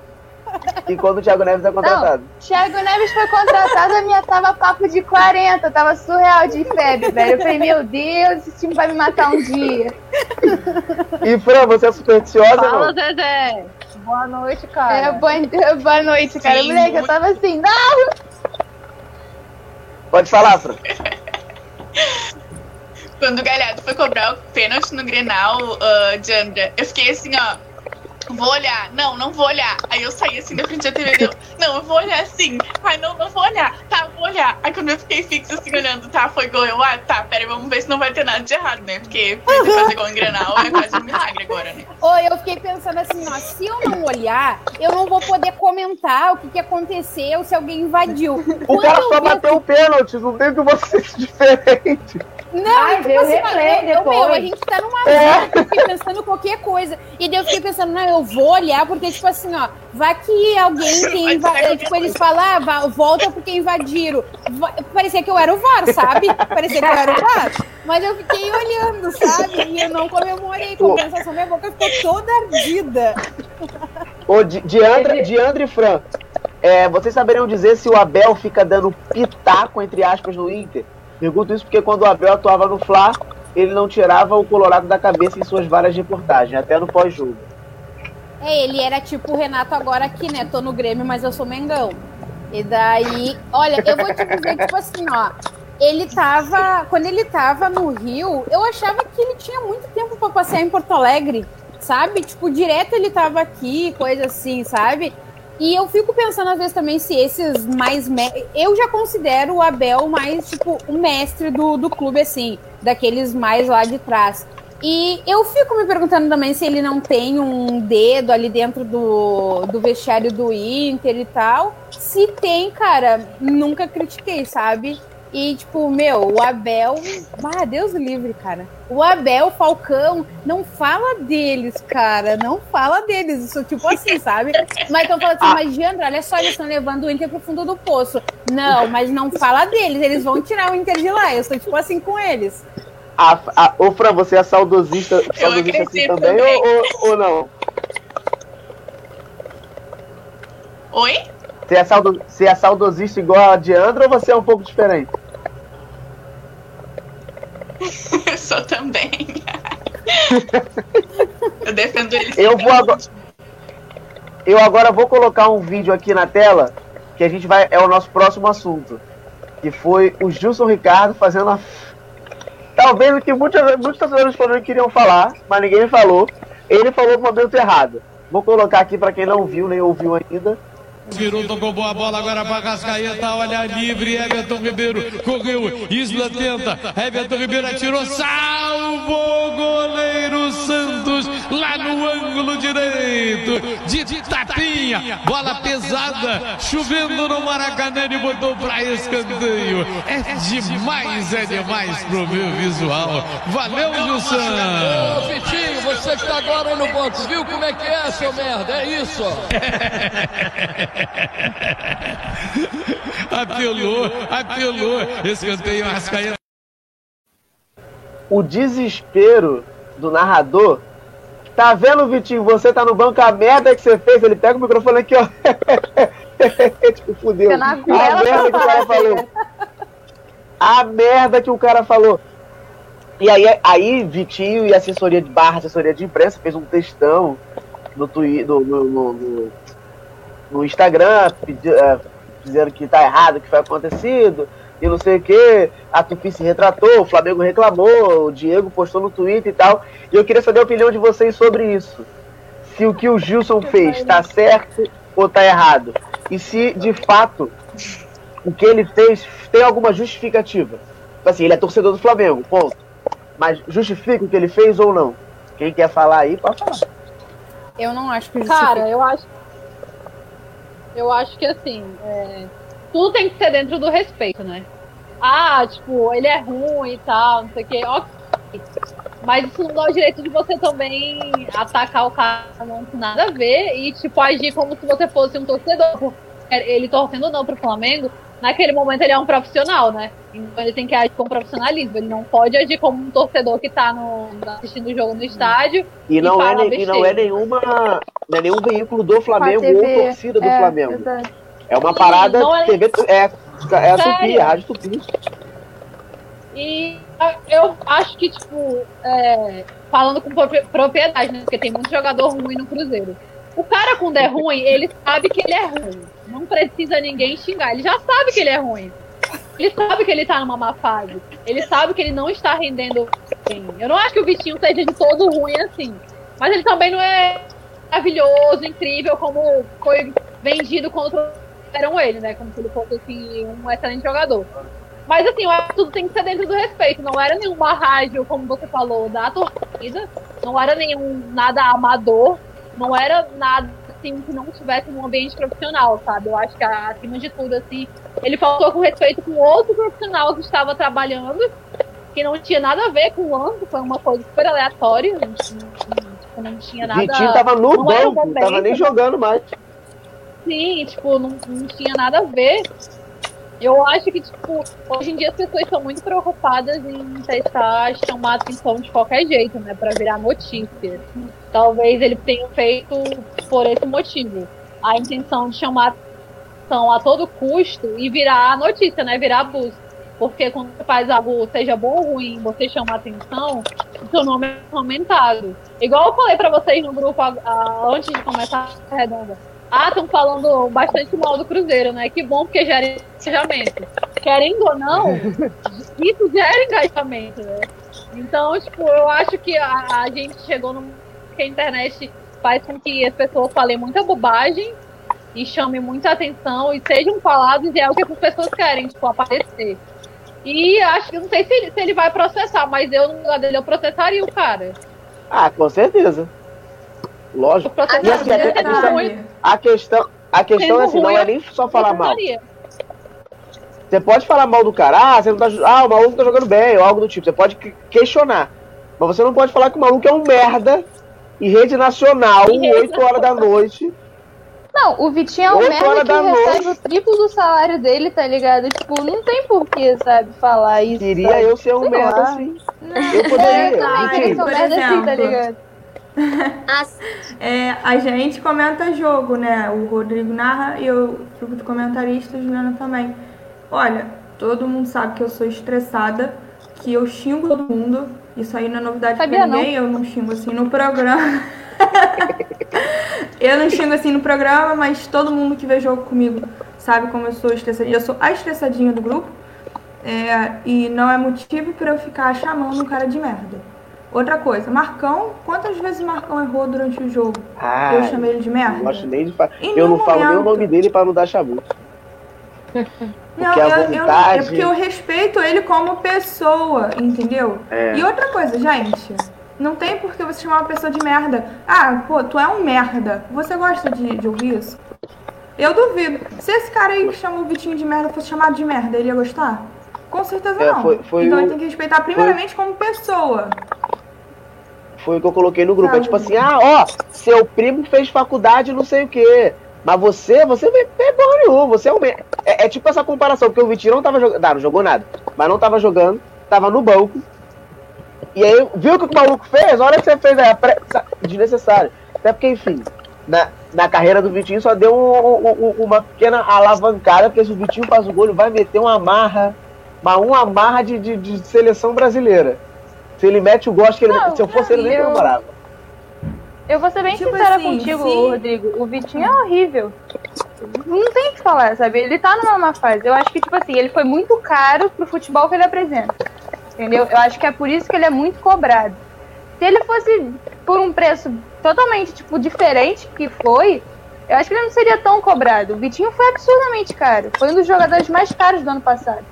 E quando o Thiago Neves é contratado. Thiago Neves foi contratado, a minha tava papo de 40, tava surreal de febre, velho. Eu falei, meu Deus, esse time vai me matar um dia. E Fran, você é supersticiosa Fala, não? Zezé. Boa noite, cara. É, boa, boa noite, cara. Sim, Moleque, eu muito. tava assim, não! Pode falar, Fran. Quando o Galhardo foi cobrar o pênalti no Grenal, uh, Diandra, eu fiquei assim, ó. Vou olhar. Não, não vou olhar. Aí eu saí assim da frente da TV. Eu, não, eu vou olhar sim. Ai, não, não vou olhar. Tá, vou olhar. Aí quando eu fiquei fixa assim, olhando, tá, foi gol. Eu, ah, tá, pera, vamos ver se não vai ter nada de errado, né? Porque fazer gol em Grenal é quase um milagre agora, né? Oi, eu fiquei pensando assim, ó, se eu não olhar, eu não vou poder comentar o que, que aconteceu, se alguém invadiu. O Quando cara só bateu o pênalti, não tem que você ser diferente. Não, Ai, tipo vê o assim, replay eu, eu, meu, a gente tá numa zona, eu fiquei pensando qualquer coisa. E daí eu fiquei pensando, não, eu vou olhar, porque, tipo assim, ó, vai que alguém tem Vai inva- sair Tipo, eles falam, ah, volta porque invadiram. Va- Parecia que eu era o VAR, sabe? Parecia que eu era o VAR. Mas eu fiquei olhando, sabe? E eu não comemorei. Compensação, minha boca ficou toda ardida. Ô, Di- Diandra, Diandra e Fran, é, vocês saberiam dizer se o Abel fica dando pitaco, entre aspas, no Inter? Pergunto isso porque quando o Abel atuava no Fla, ele não tirava o Colorado da cabeça em suas várias reportagens, até no pós-jogo. É, ele era tipo o Renato agora aqui, né? Tô no Grêmio, mas eu sou Mengão. E daí, olha, eu vou te dizer, tipo assim, ó. Ele tava. Quando ele tava no Rio, eu achava que ele tinha muito tempo pra passear em Porto Alegre, sabe? Tipo, direto ele tava aqui, coisa assim, sabe? E eu fico pensando, às vezes, também, se esses mais. me- Eu já considero o Abel mais, tipo, o mestre do, do clube, assim, daqueles mais lá de trás. E eu fico me perguntando também se ele não tem um dedo ali dentro do, do vestiário do Inter e tal. Se tem, cara, nunca critiquei, sabe? E, tipo, meu, o Abel. Ah, Deus livre, cara. O Abel, o Falcão, não fala deles, cara. Não fala deles. Isso, tipo assim, sabe? Mas estão falando assim, mas Diandra, olha só, eles estão levando o Inter pro fundo do poço. Não, mas não fala deles. Eles vão tirar o Inter de lá. Eu estou, tipo assim, com eles. A, a, ô, Fran, você é saudosista, saudosista assim acredito também, também. Ou, ou, ou não? Oi? Você é, saudo, você é saudosista igual a Diandra ou você é um pouco diferente? Eu sou também. eu defendo eles. Eu vou agora. Eu agora vou colocar um vídeo aqui na tela que a gente vai é o nosso próximo assunto, que foi o Gilson Ricardo fazendo a talvez o que muitos muitos torcedores que queriam falar, mas ninguém falou. Ele falou no momento errado. Vou colocar aqui para quem não viu nem ouviu ainda. Virou, tocou boa bola agora para Cascaeta, olha livre, Everton Ribeiro correu, Isla tenta, Everton Ribeiro atirou, salvo o goleiro Santos lá no ângulo direito, de tapinha, bola pesada, chovendo no Maracanã e botou para escanteio. É demais, é demais pro meu visual. Valeu, Gilson! Ô, Vitinho, você que tá agora no banco, viu como é que é, seu merda? É isso, ó. apelou, apelou. Escanteio, Arrascaeta. O desespero do narrador. Tá vendo, Vitinho? Você tá no banco, a merda que você fez. Ele pega o microfone aqui, ó. tipo, fudeu. A merda que o cara falou. A merda que o cara falou. E aí, aí Vitinho e a assessoria de barra, assessoria de imprensa, fez um textão no, twi no, no, no, no- Instagram, pedi- eh, dizendo que tá errado o que foi acontecido, e não sei o que. A Tupi se retratou, o Flamengo reclamou, o Diego postou no Twitter e tal. E eu queria saber a opinião de vocês sobre isso. Se o que o Gilson fez tá certo ou tá errado. E se, de fato, o que ele fez tem alguma justificativa. Tipo Assim, ele é torcedor do Flamengo, ponto. Mas justifica o que ele fez ou não? Quem quer falar aí, pode falar. Eu não acho que Cara, eu acho. Eu acho que assim, é, tudo tem que ser dentro do respeito, né? Ah, tipo, ele é ruim e tal, não sei o quê. Ok. Mas isso não dá o direito de você também atacar o cara não tem nada a ver e, tipo, agir como se você fosse um torcedor. Ele torcendo não pro Flamengo, naquele momento ele é um profissional, né? Então ele tem que agir com profissionalismo. Ele não pode agir como um torcedor que tá no, assistindo o jogo no estádio. E não, é, e não é nenhuma. Não é nenhum veículo do Flamengo ou torcida do é, Flamengo. exato. É uma parada não é- TV. É, é a? Tupi, a Rádio Tupi. E eu acho que, tipo, é, falando com propri- propriedade, né? Porque tem muito jogador ruim no Cruzeiro. O cara, quando é ruim, ele sabe que ele é ruim. Não precisa ninguém xingar. Ele já sabe que ele é ruim. Ele sabe que ele tá numa má fase. Ele sabe que ele não está rendendo bem. Eu não acho que o Vitinho seja de todo ruim assim. Mas ele também não é maravilhoso, incrível, como foi vendido contra eram ele, né? Como se ele fosse assim, um excelente jogador. Mas assim, eu acho que tudo tem que ser dentro do respeito. Não era nenhuma rádio, como você falou, da torcida. Não era nenhum nada amador. Não era nada assim que não tivesse um ambiente profissional, sabe? Eu acho que acima de tudo, assim, ele faltou com respeito com outro profissional que estava trabalhando, que não tinha nada a ver com o lance, foi uma coisa super aleatória. Não, tinha- tipo, não tinha nada. Vitinho tava no não banco, tava momento, nem jogando mais. Sim, tipo, não, não tinha nada a ver. Eu acho que, tipo, hoje em dia as pessoas estão muito preocupadas em tentar chamar atenção de qualquer jeito, né? Pra virar notícia. Talvez ele tenha feito por esse motivo. A intenção de chamar atenção a todo custo e virar notícia, né? Virar buzz. Porque quando você faz algo, seja bom ou ruim, você chama atenção, o seu nome é comentado. Igual eu falei pra vocês no grupo a- a- antes de começar a redonda. Ah, estão falando bastante mal do Cruzeiro, né? Que bom porque gera engajamento. Querendo ou não, isso gera engajamento, né? Então, tipo, eu acho que a, a gente chegou no que a internet faz com que as pessoas falem muita bobagem e chamem muita atenção e sejam falados e é o que as pessoas querem, tipo, aparecer. E acho que não sei se ele, se ele vai processar, mas eu no lugar dele eu processaria o cara. Ah, com certeza. Lógico. Assim, a, questão, a questão, a questão é assim, não é nem só falar mal. Você pode falar mal do cara, ah, você não tá, ah, o maluco tá jogando bem, ou algo do tipo. Você pode que- questionar. Mas você não pode falar que o maluco é um merda em rede nacional, Em rede 8 horas da noite. Não, o Vitinho é um Oito merda horas que recebe noite. o triplo do salário dele, tá ligado? Tipo, não tem porquê, sabe, falar isso. Queria sabe? eu ser um Sei merda lá. assim. Não, Eu poderia. Eu também queria ser um merda assim, tá ligado? É, a gente comenta jogo, né? O Rodrigo narra e eu fico de comentarista, a Juliana também. Olha, todo mundo sabe que eu sou estressada, que eu xingo todo mundo. Isso aí não é novidade Sabia pra não. ninguém, eu não xingo assim no programa. eu não xingo assim no programa, mas todo mundo que vê jogo comigo sabe como eu sou estressadinha. Eu sou a estressadinha do grupo. É, e não é motivo pra eu ficar chamando um cara de merda. Outra coisa, Marcão, quantas vezes Marcão errou durante o jogo? Ah, eu chamei ele de merda? Não gosto nem de. Em Eu não nenhum falo nem o momento. nome dele pra não dar chabu. Não, Porque a eu, eu vontade- é porque eu respeito ele como pessoa, entendeu? É. E outra coisa, gente, não tem por que você chamar uma pessoa de merda. Ah, pô, tu é um merda. Você gosta de, de ouvir isso? Eu duvido. Se esse cara aí que chamou o Vitinho de merda fosse chamado de merda, ele ia gostar? Com certeza É, não. foi- foi então o- ele tem que respeitar primeiramente como pessoa. Foi o que eu coloquei no grupo. É Sabe? tipo assim, ah, ó, seu primo fez faculdade não sei o quê. Mas você, você não é porra nenhuma, você é um. É, é tipo essa comparação, porque o Vitinho não tava jogando. Não, não jogou nada. Mas não tava jogando, tava no banco. E aí, viu o que o maluco fez? Olha o que você fez aí, pré- desnecessário. Até porque, enfim, na, na carreira do Vitinho só deu um- um- um- uma pequena alavancada, porque se o Vitinho faz o gol, ele vai meter uma marra, mas uma marra de, de, de seleção brasileira. Se ele mete o gol, acho que ele, Não, se eu fosse ele, nem comemorava. Eu vou ser bem Tipo sincera assim, contigo, se- Rodrigo. O Vitinho é horrível. Não tem o que falar, sabe? Ele tá numa má fase. Eu acho que, tipo assim, ele foi muito caro pro futebol que ele apresenta. Entendeu? Eu acho que é por isso que ele é muito cobrado. Se ele fosse por um preço totalmente, tipo, diferente que foi, eu acho que ele não seria tão cobrado. O Vitinho foi absurdamente caro. Foi um dos jogadores mais caros do ano passado.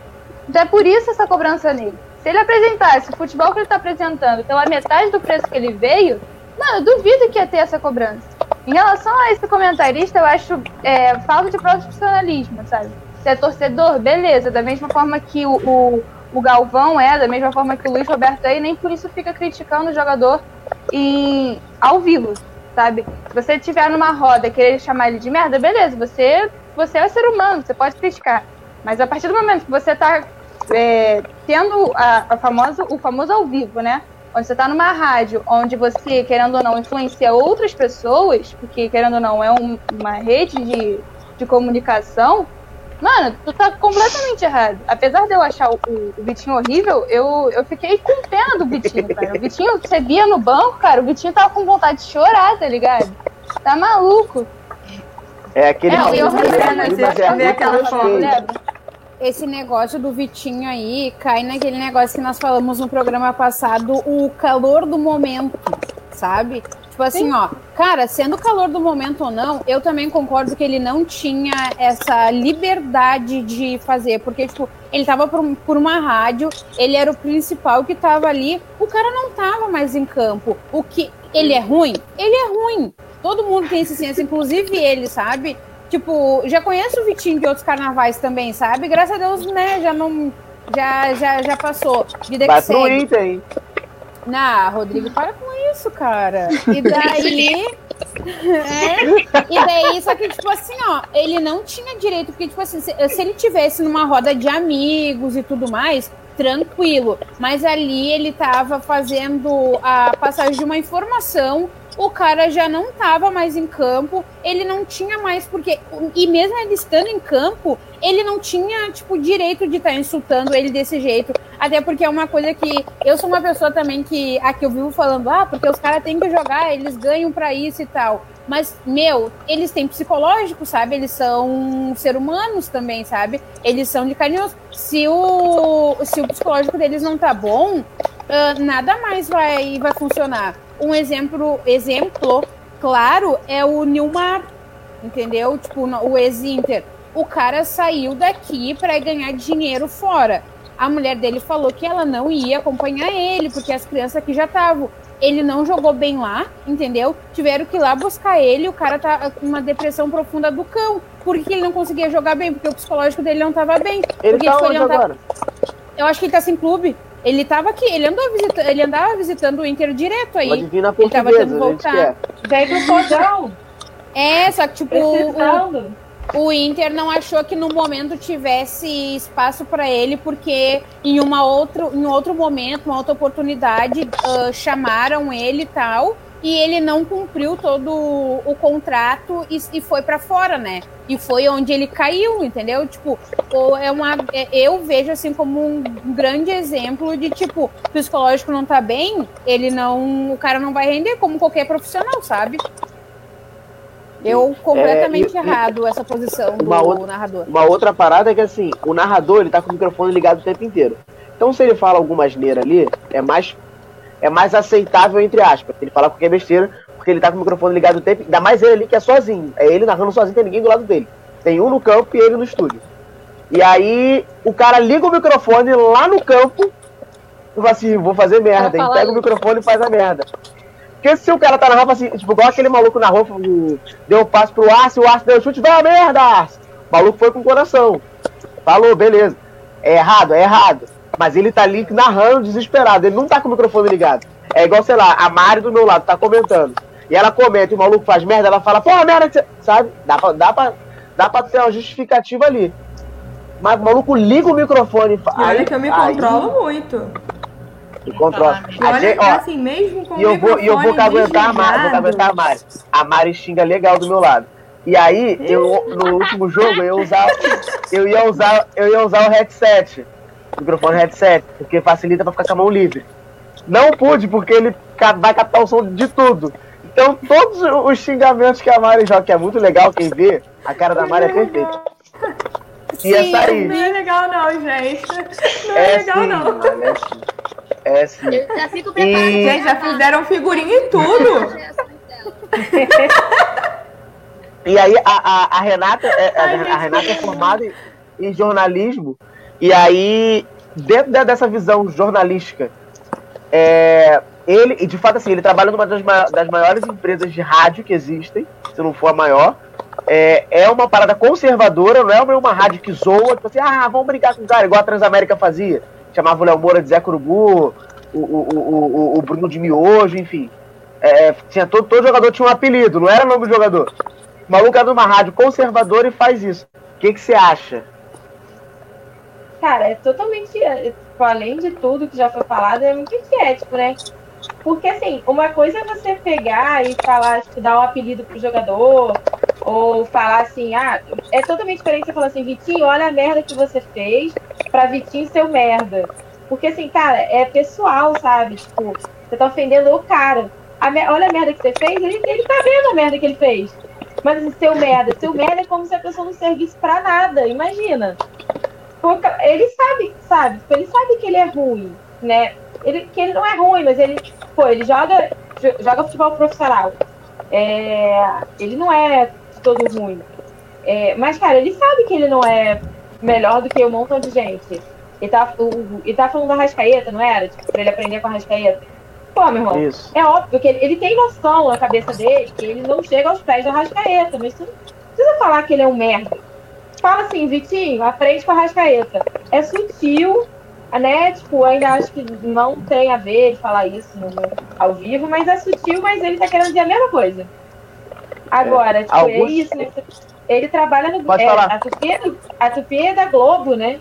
Então é por isso essa cobrança nele. Se ele apresentasse o futebol que ele tá apresentando pela metade do preço que ele veio, não, eu duvido que ia ter essa cobrança. Em relação a esse comentarista, eu acho é, falta de profissionalismo, sabe? Se é torcedor, beleza. Da mesma forma que o, o, o Galvão é, da mesma forma que o Luiz Roberto é, e nem por isso fica criticando o jogador em, ao vivo, sabe? Se você estiver numa roda querer chamar ele de merda, beleza, você, você é ser humano, você pode criticar. Mas a partir do momento que você tá é, tendo a, a famosa, o famoso ao vivo, né? Onde você tá numa rádio, onde você, querendo ou não, influencia outras pessoas, porque, querendo ou não, é um, uma rede de, de comunicação, Mano, tu tá completamente errado. Apesar de eu achar o, o, o, Vitinho horrível, eu, eu fiquei com pena do Vitinho, cara. O Vitinho, você via no banco, cara, o Vitinho tava com vontade de chorar, tá ligado? Tá maluco. É aquele É, eu- eu- é Vê aquela foto. Esse negócio do Vitinho aí cai naquele negócio que nós falamos no programa passado, o calor do momento, sabe? Tipo assim, ó, cara, sendo o calor do momento ou não, eu também concordo que ele não tinha essa liberdade de fazer, porque, tipo, ele tava por, por uma rádio, ele era o principal que tava ali, o cara não tava mais em campo. O que. Ele é ruim? Ele é ruim. Todo mundo tem esse senso, inclusive ele, sabe? Tipo, já conheço o Vitinho de outros carnavais também, sabe? Graças a Deus, né, já não. Já, já, já passou. Vida Vai que pro. Inter, hein? Não, Rodrigo, para com isso, cara. E daí. É, e daí, só que, tipo assim, ó, ele não tinha direito, porque, tipo assim, se, se ele tivesse numa roda de amigos e tudo mais, tranquilo. Mas ali ele tava fazendo a passagem de uma informação, o cara já não tava mais em campo, ele não tinha mais, porque. E mesmo ele estando em campo, ele não tinha, tipo, direito de estar insultando ele desse jeito. Até porque é uma coisa que. Eu sou uma pessoa também que. Aqui eu vivo falando, ah, porque os caras têm que jogar, eles ganham pra isso e tal. Mas, meu, eles têm psicológico, sabe? Eles são ser humanos também, sabe? Eles são de carne. Se o, se o psicológico deles não tá bom, ah, nada mais vai, vai funcionar. Um exemplo, exemplo claro é o Nilmar, entendeu? Tipo, o ex-Inter. O cara saiu daqui para ganhar dinheiro fora. A mulher dele falou que ela não ia acompanhar ele, porque as crianças aqui já estavam. Ele não jogou bem lá, entendeu? Tiveram que ir lá buscar ele. O cara tá com uma depressão profunda do cão. Por que ele não conseguia jogar bem? Porque o psicológico dele não tava bem. Ele porque, tá tipo, onde tava- agora? Eu acho que ele tá sem clube. Ele tava aqui, ele andou visitando, ele andava visitando o Inter direto aí. Pode vir na Ele tava tendo que portuguesa, a gente voltar. Vem pro Fogão. É, só que tipo, o, o Inter não achou que no momento tivesse espaço pra ele, porque em uma outro, em outro momento, uma outra oportunidade, ah, chamaram ele e tal, e ele não cumpriu todo o contrato e, e foi pra fora, né? E foi onde ele caiu, entendeu? Tipo, é uma, é- eu vejo assim como um grande exemplo de tipo, o psicológico não tá bem, ele não, o cara não vai render como qualquer profissional, sabe? Eu completamente e- e- errado essa posição do Uma outra- narrador. Uma outra parada é que assim, o narrador ele tá com o microfone ligado o tempo inteiro. Então se ele fala alguma asneira ali, é mais é mais aceitável entre aspas. Ele fala qualquer besteira, porque ele tá com o microfone ligado o tempo, ainda mais ele ali que é sozinho. É ele narrando sozinho, tem ninguém do lado dele. Tem um no campo e ele no estúdio. E aí o cara liga o microfone lá no campo e fala assim, vou fazer merda, e pega o microfone e faz a merda. Porque se o cara tá narrando assim, tipo, igual aquele maluco na o- deu um passo pro Arce, o Arce deu um chute, vai a merda, Arce! O maluco foi com o coração. Falou, beleza. É errado, é errado. Mas ele tá ali narrando desesperado, ele não tá com o microfone ligado. É igual, sei lá, a Mari do meu lado tá comentando. E ela comenta e o maluco faz merda, ela fala, porra, merda, que você-" sabe? Dá pra, dá, pra, dá pra ter uma justificativa ali. Mas o maluco liga o microfone e fala. Olha que eu me aí- controlo muito. Me controla. E olha gente- que, ó, assim, mesmo com e eu vou, e eu vou microfone caguentar a Mari, vou caguentar a Mari. A Mari xinga legal do meu lado. E aí, eu, no último jogo, eu, usar, eu, ia usar, eu ia usar o headset. Microfone headset, porque facilita pra ficar com a mão livre. Não pude, porque ele vai captar o som de tudo. Então, todos os xingamentos que a Mari joga, que é muito legal, quem vê, a cara da Mari é perfeita. Ia Não sair. é legal não, gente. Não é, É legal sim, não. mano, é sim. É sim. Eu já fico E- preparada. Gente, já fizeram figurinha e tudo. E aí a, a, a Renata, é, a, a Renata é formada em, em jornalismo. E aí, dentro de- dessa visão jornalística, é, ele, de fato assim, ele trabalha numa das, das maiores empresas de rádio que existem, se não for a maior. É, é uma parada conservadora, não é uma rádio que zoa, tipo assim, ah, vamos brincar com o cara, igual a Transamérica fazia. chamava o Léo Moura de Zé Curubu, o, o, o, o, Bruno de Miojo, enfim. É, tinha todo, todo jogador tinha um apelido, não era nome do jogador. O maluco era numa rádio conservadora e faz isso. O que você acha? Cara, é totalmente. É, tipo, além de tudo que já foi falado, é muito antiético, né? Porque, assim, uma coisa é você pegar e falar, tipo, dar um apelido pro jogador, ou falar assim, ah, é totalmente diferente você falar assim, Vitinho, olha a merda que você fez pra Vitinho ser o merda. Porque, assim, cara, é pessoal, sabe? Tipo, você tá ofendendo o cara. A olha a merda que você fez, ele, ele tá vendo a merda que ele fez. Mas assim, seu merda, seu merda é como se a pessoa não servisse pra nada, imagina. Ele sabe, sabe? Tipo, ele sabe que ele é ruim, né? Ele, que ele não é ruim, mas ele, pô, ele joga, joga futebol profissional. É, ele não é todo ruim. É, mas, cara, ele sabe que ele não é melhor do que um montão de gente. Ele tá, o, ele tá falando da Rascaeta, não era? Tipo, pra ele aprender com a Rascaeta. Pô, meu irmão, Isso. é óbvio que ele, ele, tem noção na cabeça dele que ele não chega aos pés da Rascaeta, mas tu não precisa falar que ele é um merda. Fala assim, Vitinho, aprende com a Rascaeta. É sutil, né? Tipo, ainda acho que não tem a ver ele falar isso no, ao vivo, mas é sutil, mas ele tá querendo dizer a mesma coisa. Agora, é. tipo, é isso, né? Ele trabalha no. Pode é, falar. A Tupi, é, a Tupi é da Globo, né?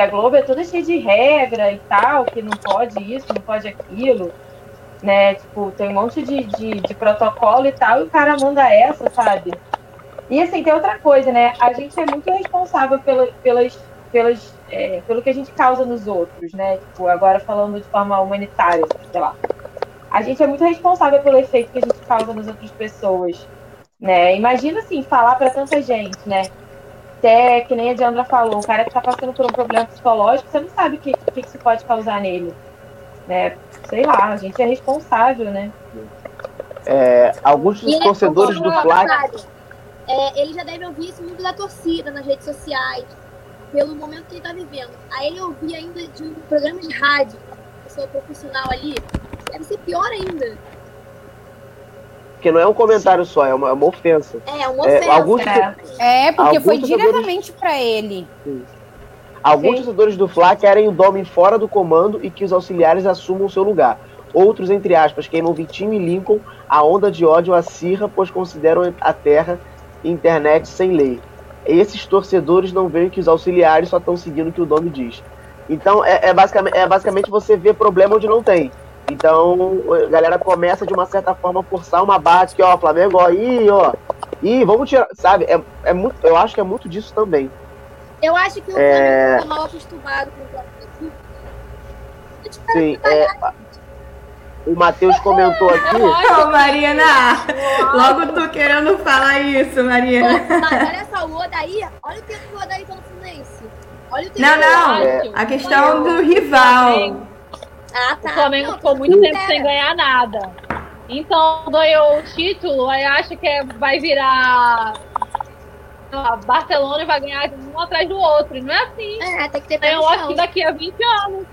A Globo é toda cheia de regra e tal, que não pode isso, não pode aquilo, né? Tipo, tem um monte de, de, de protocolo e tal, e o cara manda essa, sabe? E assim, tem outra coisa, né? A gente é muito responsável pela, pelas, pelas, é, pelo que a gente causa nos outros, né? Tipo, agora falando de forma humanitária, sei lá. A gente é muito responsável pelo efeito que a gente causa nas outras pessoas, né? Imagina, assim, falar para tanta gente, né? até, que nem a Diandra falou, um cara que está passando por um problema psicológico, você não sabe o que, que, que isso pode causar nele. Né? Sei lá, a gente é responsável, né? É, alguns dos torcedores do Flávio. É, ele já deve ouvir isso muito da torcida nas redes sociais, pelo momento que ele está vivendo. Aí ele ouvir ainda de um programa de rádio, pessoa profissional ali, deve ser pior ainda. Porque não é um comentário só, é uma, é uma ofensa. É, uma ofensa. É, alguns, é porque foi diretamente para ele. Sim. Alguns torcedores do Fla querem o Domin fora do comando e que os auxiliares assumam seu lugar. Outros, entre aspas, queimam Vitinho e Lincoln a onda de ódio acirra, pois consideram a terra internet sem lei. Esses torcedores não veem que os auxiliares só estão seguindo o que o Domi diz. Então, é, é, basicamente, é basicamente você ver problema onde não tem. Então, a galera começa de uma certa forma a forçar uma bate que, ó, Flamengo, ó, ih, ó, ih, vamos tirar, sabe? É, é muito, eu acho que é muito disso também. Eu acho que o é... Flamengo tá mal acostumado com o Flamengo. Sim, é, o Matheus comentou aqui. Ô, Marina! Logo tu querendo falar isso, Marina. Mas olha só, o Odaí, olha o tempo que o Odaí tá no Fluminense. Olha o tempo não, não, é... a questão do rival. Ah, tá. O Flamengo ficou muito tempo sem ganhar nada. Então ganhou o título, aí acha que é, vai virar Barcelona e vai ganhar um atrás do outro. Não é assim. É, tem que ter Eu acho que daqui a 20 anos.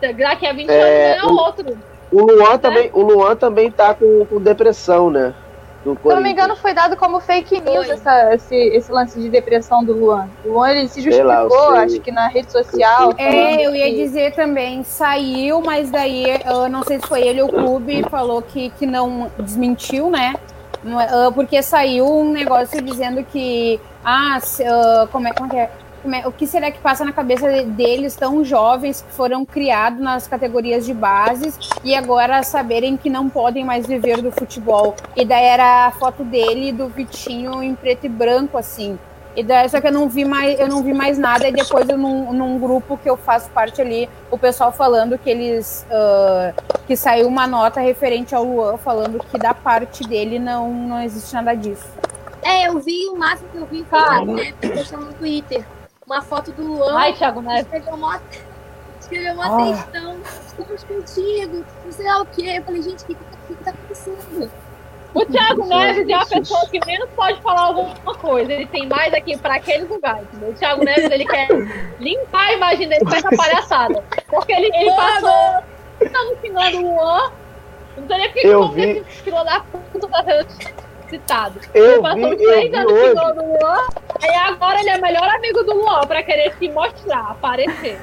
Daqui a 20 é, anos ganha o, outro. O Luan, é. também, o Luan também tá com, com depressão, né? Se não me engano, foi dado como fake news essa, esse, esse lance de depressão do Luan. O Luan ele se justificou, lá, acho que na rede social. É, eu ia dizer também, saiu, mas daí eu não sei se foi ele ou o clube, falou que, que não desmentiu, né? É, porque saiu um negócio dizendo que. Ah, como é, como é, é o que será que passa na cabeça deles tão jovens que foram criados nas categorias de bases e agora saberem que não podem mais viver do futebol. E daí era a foto dele do Vitinho em preto e branco assim. E daí, só que eu não vi mais, eu não vi mais nada, e depois eu, num, num grupo que eu faço parte ali, o pessoal falando que eles. Uh, que saiu uma nota referente ao Luan falando que da parte dele não, não existe nada disso. É, eu vi o máximo que eu vi falar, né? Postando no Twitter uma foto do Luan. Ai, Thiago Neves. Escreveu uma, escreveu uma oh. textão. Estamos contigo, não sei lá o quê. Eu falei, gente, o que, que, que tá acontecendo? O Thiago Neves é a pessoa que menos pode falar alguma coisa. Ele tem mais aqui para aquele lugar. Entendeu? O Thiago Neves ele quer limpar a imagem dele com essa palhaçada. Porque ele, ele passou no final do Luan. Não sei nem porque eu vi... esse filho da puta tá sendo citado. Eu passou vi, três anos no Luan, aí agora ele é melhor amigo do Luan pra querer se mostrar, aparecer.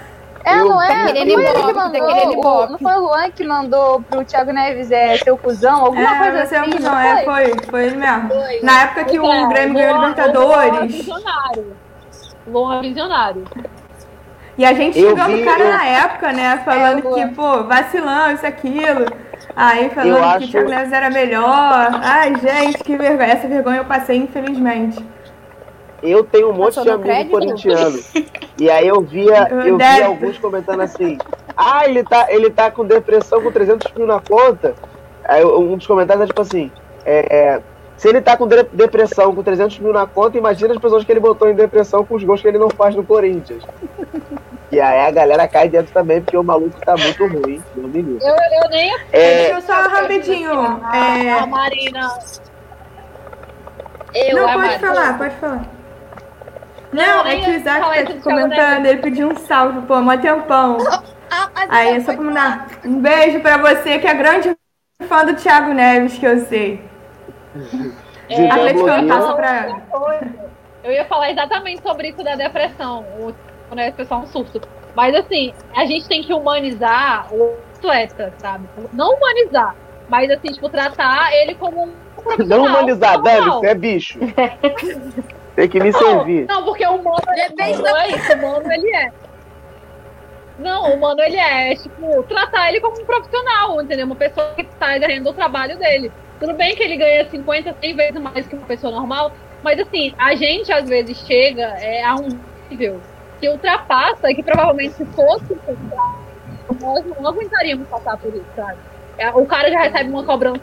É, Eu não é? Tá Não foi ele que mandou. o-. Não foi o Luan que mandou pro Thiago Neves é seu cuzão? Alguma É, coisa é assim? cuzão, não é, foi? foi, ele mesmo. Foi. Na época que o É, Grêmio ganhou a Luan- Luan Libertadores. visionário. Luan visionário. E a gente Eu xingando vi, o cara eu- na época, né? Falando É, que, Luan. pô, vacilão, isso, aquilo. Aí Eu falando que acho- o Thiago Neves era melhor. Ai, gente, que vergonha. Essa vergonha eu passei, infelizmente. Eu tenho um monte Passou de amigo corintiano. E aí eu via, eu Deve. via alguns comentando assim: Ah, ele tá, ele tá com depressão com 300 mil na conta. Aí um dos comentários é tipo assim: é, é, Se ele tá com de- depressão com 300 mil na conta, imagina as pessoas que ele botou em depressão com os gols que ele não faz no Corinthians. E aí a galera cai dentro também, porque o maluco tá muito ruim. Meu menino. Eu, eu nem É, Deixa eu só rapidinho. a, É... a Marina. Eu, Não, pode falar, pode falar. Não, Não, é que o Isaac tá aqui comentando, ele pediu um salve, pô, mó tempão. Ah, mas Aí não, é só pra mandar um beijo pra você, que é grande fã do Thiago Neves, que eu sei. de Atleticano blogueiro. passa pra. Eu ia falar exatamente sobre isso da depressão. O né, o pessoal um surto. Mas assim, a gente tem que humanizar o atleta, sabe? Não humanizar, mas assim, tipo, tratar ele como um profissional. Não humanizar, Dani, você é bicho. Tem que me Não, servir. não, porque o humano Depende não é isso, o humano ele é. Não, o humano ele é, tipo, tratar ele como um profissional, entendeu? Uma pessoa que tá exercendo o trabalho dele. Tudo bem que ele ganha 50, 100 vezes mais que uma pessoa normal, mas assim, a gente às vezes chega é, a um nível que ultrapassa e que provavelmente se fosse nós não aguentaríamos passar por isso, sabe? É, O cara já recebe uma cobrança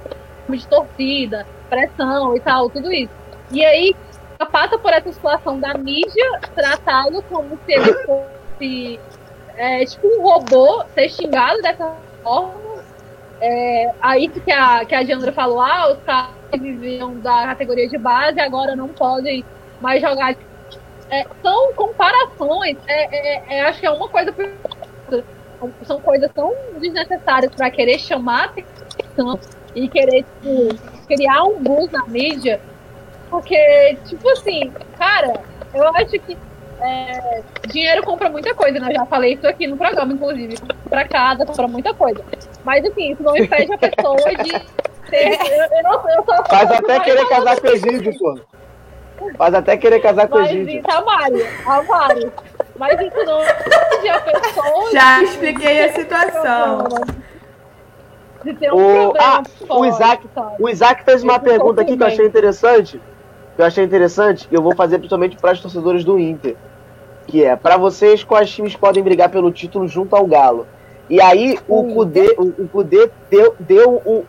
de torcida, pressão e tal, tudo isso. E aí passa por essa situação da mídia tratá-lo como se ele fosse é, tipo um robô ser xingado dessa forma. É, aí que a, que a Diandra falou, ah, os caras que viviam da categoria de base agora não podem mais jogar. É, são comparações, é, é, é, acho que é uma coisa por. São coisas tão desnecessárias para querer chamar atenção e querer tipo, criar um buzz na mídia. Porque, tipo assim, cara, eu acho que é, dinheiro compra muita coisa, né? Eu já falei isso aqui no programa, inclusive. Compra casa, compra muita coisa. Mas, assim, isso não impede a pessoa de ter. Eu, eu não, eu só Faz até querer casar com o Egídio, pô. Faz até querer casar com o Mas Egídio. isso, a Mari, a Mari. Mas isso não a pessoa. Já de- expliquei a situação. De ter um O, ah, o Isaac, sabe? o Isaac fez uma pergunta aqui que eu achei interessante. Que eu achei interessante e eu vou fazer principalmente para os torcedores do Inter. Que é, para vocês, quais times podem brigar pelo título junto ao Galo? E aí o Cudê, o, o Cudê deu, deu um-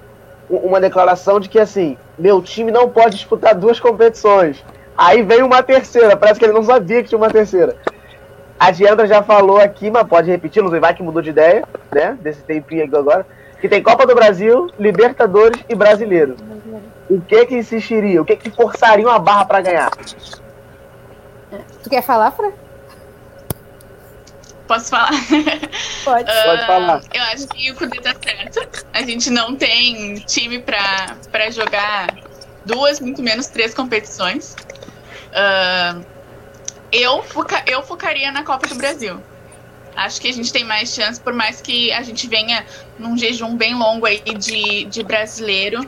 uma declaração de que assim, meu time não pode disputar duas competições. Aí veio uma terceira, parece que ele não sabia que tinha uma terceira. A Diandra já falou aqui, mas pode repetir, não sei, vai que mudou de ideia, né? Desse tempinho aqui agora. Que tem Copa do Brasil, Libertadores e Brasileiro. O que que insistiria? O que que forçariam a barra pra ganhar? Tu quer falar, Fran? Posso falar? Pode. Pode Ah, falar. Eu acho que o Cudê tá certo. A gente não tem time pra jogar duas, muito menos três competições. Ah, eu, foca, eu focaria na Copa do Brasil. Acho que a gente tem mais chance, por mais que a gente venha num jejum bem longo aí de, de brasileiro.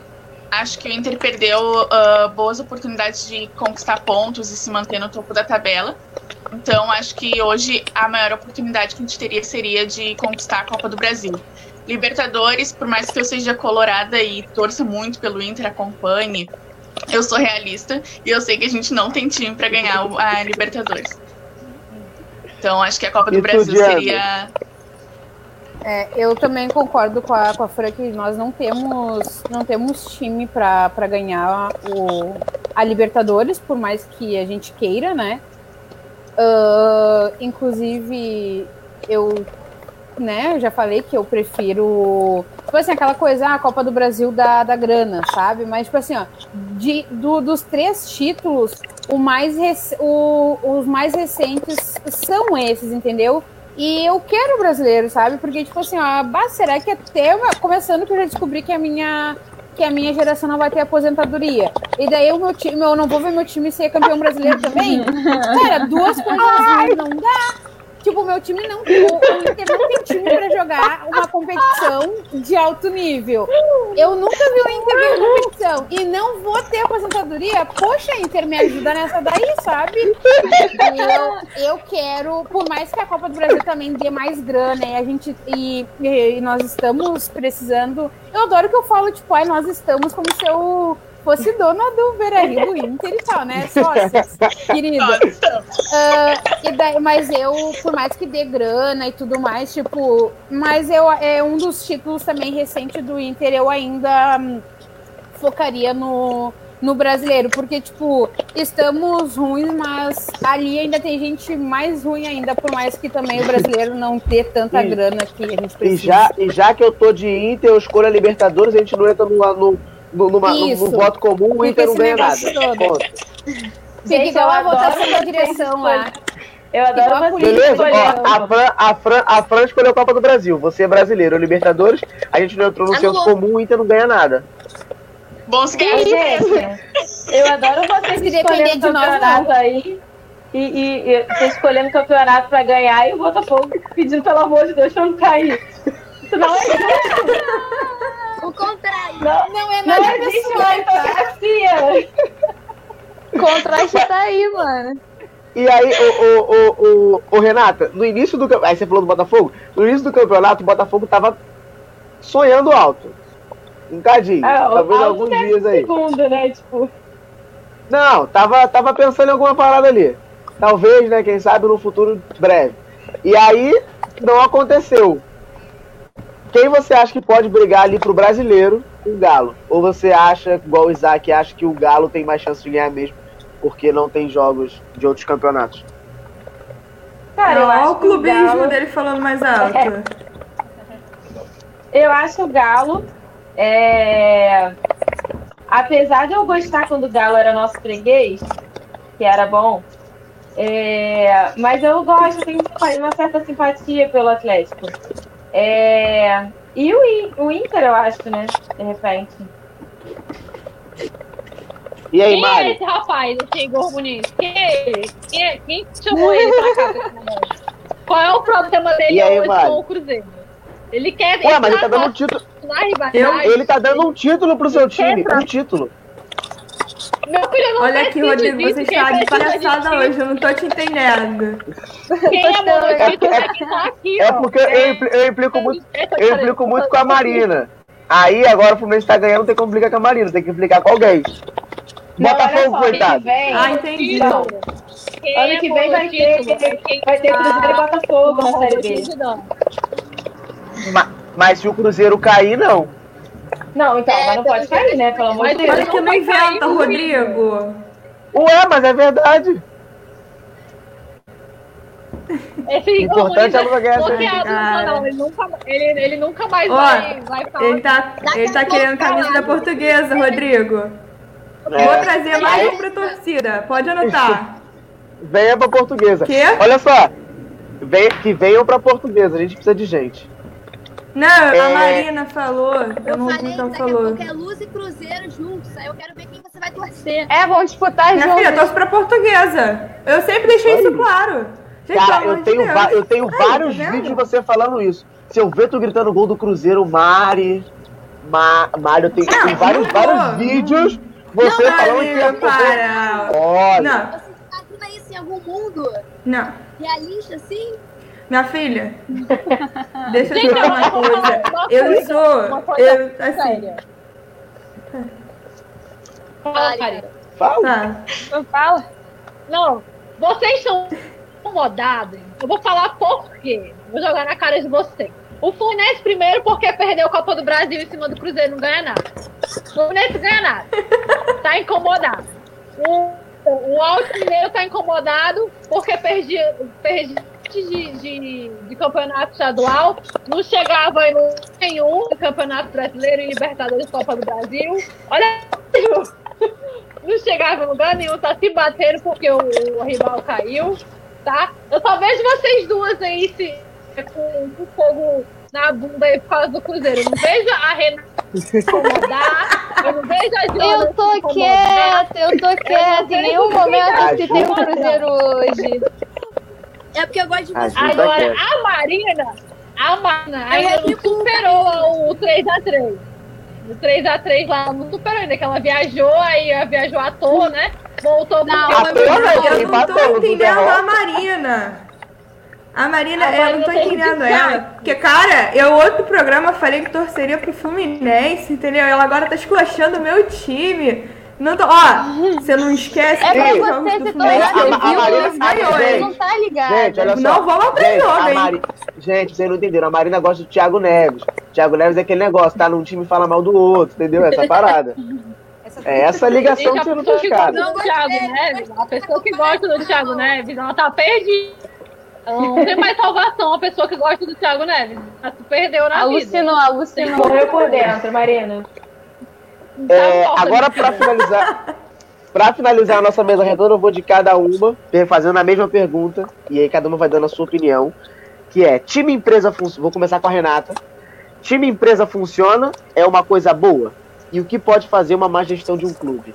Acho que o Inter perdeu ah, boas oportunidades de conquistar pontos e se manter no topo da tabela. Então, acho que hoje a maior oportunidade que a gente teria seria de conquistar a Copa do Brasil. Libertadores, por mais que eu seja colorada e torça muito pelo Inter, acompanhe, eu sou realista e eu sei que a gente não tem time para ganhar a Libertadores. Então, acho que a Copa do Brasil seria. É, eu também concordo com a, com a Fran que nós não temos, não temos time para ganhar o, a Libertadores, por mais que a gente queira, né? Ah, inclusive, eu né, eu já falei que eu prefiro. Tipo assim, aquela coisa, ah, a Copa do Brasil da, da grana, sabe? Mas, tipo assim, ó, de, do- dos três títulos, o mais rec- o- os mais recentes são esses, entendeu? E eu quero brasileiro, sabe? Porque, tipo assim, ó, bah, será que até começando que eu já descobri que a minha que a minha geração não vai ter aposentadoria. E daí o meu time, eu não vou ver meu time ser campeão brasileiro também? Cara, duas coisas assim não dá. Tipo o meu time não. O, o Inter não tem time pra jogar uma competição de alto nível. Eu nunca vi o Inter ganhar competição. E não vou ter aposentadoria. Poxa, Inter, me ajuda nessa daí, sabe? Eu, eu quero, por mais que a Copa do Brasil também dê mais grana e a gente. E, e nós estamos precisando. Eu adoro que eu falo, tipo, ai, nós estamos como se eu fosse dona do Beira Rio, do Inter e tal, né? Sócias, querida. Uh, e daí, mas eu, por mais que dê grana e tudo mais, tipo, mas eu é um dos títulos também recente do Inter, eu ainda hum, focaria no, no brasileiro, porque, tipo, estamos ruins, mas ali ainda tem gente mais ruim ainda, por mais que também o brasileiro não dê tanta E- grana que a gente E precisa. já, e já que eu tô de Inter, eu escolho a Libertadores, a gente não entra no, no, numa, no, Isso. no voto comum, o Fica Inter não ganha nada. Fica igual a eu votação adoro da direção lá. Eu adoro a política. Beleza? Ó, a, Fran, a, Fran, a Fran escolheu a Copa do Brasil. Você é brasileiro. O Libertadores, a gente não entrou no senso Anulou. comum, o Inter não ganha nada. Bons games. gente, eu adoro vocês Se depender escolhendo de nós, campeonato aí. E, e, e vocês escolhendo campeonato pra ganhar e o Botafogo pedindo pelo amor de Deus pra não cair. Isso não é justo. O contrário. Não, Não é não nada existe pessoal, tá? meritocracia. O contraste tá aí, mano. E aí, o, o, o, o, o Renata, no início do campeonato. Aí você falou do Botafogo? No início do campeonato, o Botafogo tava sonhando alto. Um cadinho. Ah, talvez alto alguns dias aí. Segundo, né? Tipo, Não, tava, tava pensando em alguma parada ali. Talvez, né? Quem sabe no futuro breve. E aí, não aconteceu. Quem você acha que pode brigar ali pro brasileiro com o Galo? Ou você acha, igual o Isaac, acha que o Galo tem mais chance de ganhar mesmo porque não tem jogos de outros campeonatos? cara, eu Olha acho o que o clubismo Galo... dele falando mais alto. Eu acho o Galo. É... Apesar de eu gostar quando o Galo era nosso freguês, que era bom, é... mas eu gosto, tenho uma certa simpatia pelo Atlético. É... E o, o Inter, eu acho, né? De repente. E aí, Quem é Mário? esse rapaz, esse Igor Muniz? Quem é ele? Quem, é- quem chamou ele pra cá? Qual é o problema dele E aí, hoje Mário? com o Cruzeiro? Ele quer Ué, mas ele tá dando um título. na rivalidade. Ele tá dando um título pro seu time. Um título. Meu filho, não Olha aqui, Rodrigo, disso, você está de precisa palhaçada hoje, eu não tô te entendendo. Quem é monolito é quem tá aqui, É porque eu, impli- eu implico muito. Eu implico muito com a Marina. Aí agora o Fluminense tá ganhando, não tem como implicar com a Marina, tem que implicar com alguém. Não, Botafogo, que coitado. vem, Ah, entendi. Então, Quem ano é que vem vai ter, é vai ter tá- Cruzeiro e Botafogo na Série B. Não. Ma- Mas se o Cruzeiro cair, não. Não, então, mas não pode cair, né? Pelo amor de Deus. Olha que não inventa, Rodrigo. Ué, mas é verdade. Esse O importante é ganhar essa Cara. não, ele nunca, ele, ele nunca mais Ó, vai, vai falar. Ele tá, ele tá querendo camisa da portuguesa, Rodrigo. Vou É, trazer mais um pra torcida, pode anotar. venha pra portuguesa. Quê? Olha só. Venha, que venham pra portuguesa, a gente precisa de gente. Não, a É. Marina falou, eu Eu não falei que que ela daqui a falou. pouco é Luz e Cruzeiro juntos. Aí eu quero ver quem você vai torcer. É, vamos disputar Minha filha, eu juntos. torço pra portuguesa. Eu sempre deixei isso Olha. claro. Gente, Cara, eu de tenho, va- eu tenho Aí, vários tá vídeos de você falando isso. Se eu ver tu gritando gol do Cruzeiro, Mari. Ma, Mari, eu tenho, Não, tenho vários, não vários vídeos. Você falando que Marina, é para. Olha. Não, Você imagina isso em algum mundo não. realista assim? Minha filha, deixa eu Gente, te falar eu uma coisa. Eu sou. uma coisa Eu, assim. séria. Fala, Karina. Fala. Tá. Não fala? Não, vocês são incomodados. Eu vou falar por quê. Vou jogar na cara de vocês. O Fluminense primeiro porque perdeu a Copa do Brasil em cima do Cruzeiro, não ganha nada. O Fluminense ganha nada. Tá incomodado. O, o Alto Mineiro tá incomodado porque perdi, perdi de, de, de campeonato estadual, não chegava em nenhum Campeonato Brasileiro e Libertadores Copa do Brasil. Olha, não chegava em lugar nenhum, tá se batendo porque o, o rival caiu, tá? Eu só vejo vocês duas aí se, com, com fogo na bunda aí por causa do Cruzeiro. Não vejo a Renata incomodar, eu não vejo a Jana Eu tô quieta, eu tô quieta. Em nenhum momento eu citei o Cruzeiro hoje. É porque eu gosto de você. Agora, a Marina, a Marina ainda não superou o 3x3. O 3x3 lá não superou ainda, que ela viajou, aí ela viajou à toa, né? Voltou Não, toa, muito não. Eu não tô entendendo derrota. a Marina. A Marina, A eu não tô entendendo ela. Porque, cara, eu outro programa falei que torceria pro Fluminense, entendeu? Ela agora tá esculachando o meu time. Não tô, ó, você não esquece É os você jogos do Fluminense que a- a o Marina Fluminense sabe ganhou, não tá ligado. Gente, olha só. Não vamos pra Gente, jogo, a hein? Mari... Gente, vocês não entenderam. A Marina gosta do Thiago Neves. Thiago Neves é aquele negócio, tá num time e fala mal do outro, entendeu? Essa parada. É essa ligação que você não gosta cara. Não do Thiago gostei, Neves, a pessoa que gosta do Thiago Neves, ela tá perdida. Não tem mais salvação, a pessoa que gosta do Thiago Neves. Ela se perdeu na vida. Alucinou, alucinou. Morreu por dentro, Marina. Tá É, agora, vida. finalizar, pra finalizar a nossa mesa redonda, eu vou de cada uma, fazendo a mesma pergunta, e aí cada uma vai dando a sua opinião, que é, time empresa funciona, vou começar com a Renata, time empresa funciona, é uma coisa boa? E o que pode fazer uma má gestão de um clube?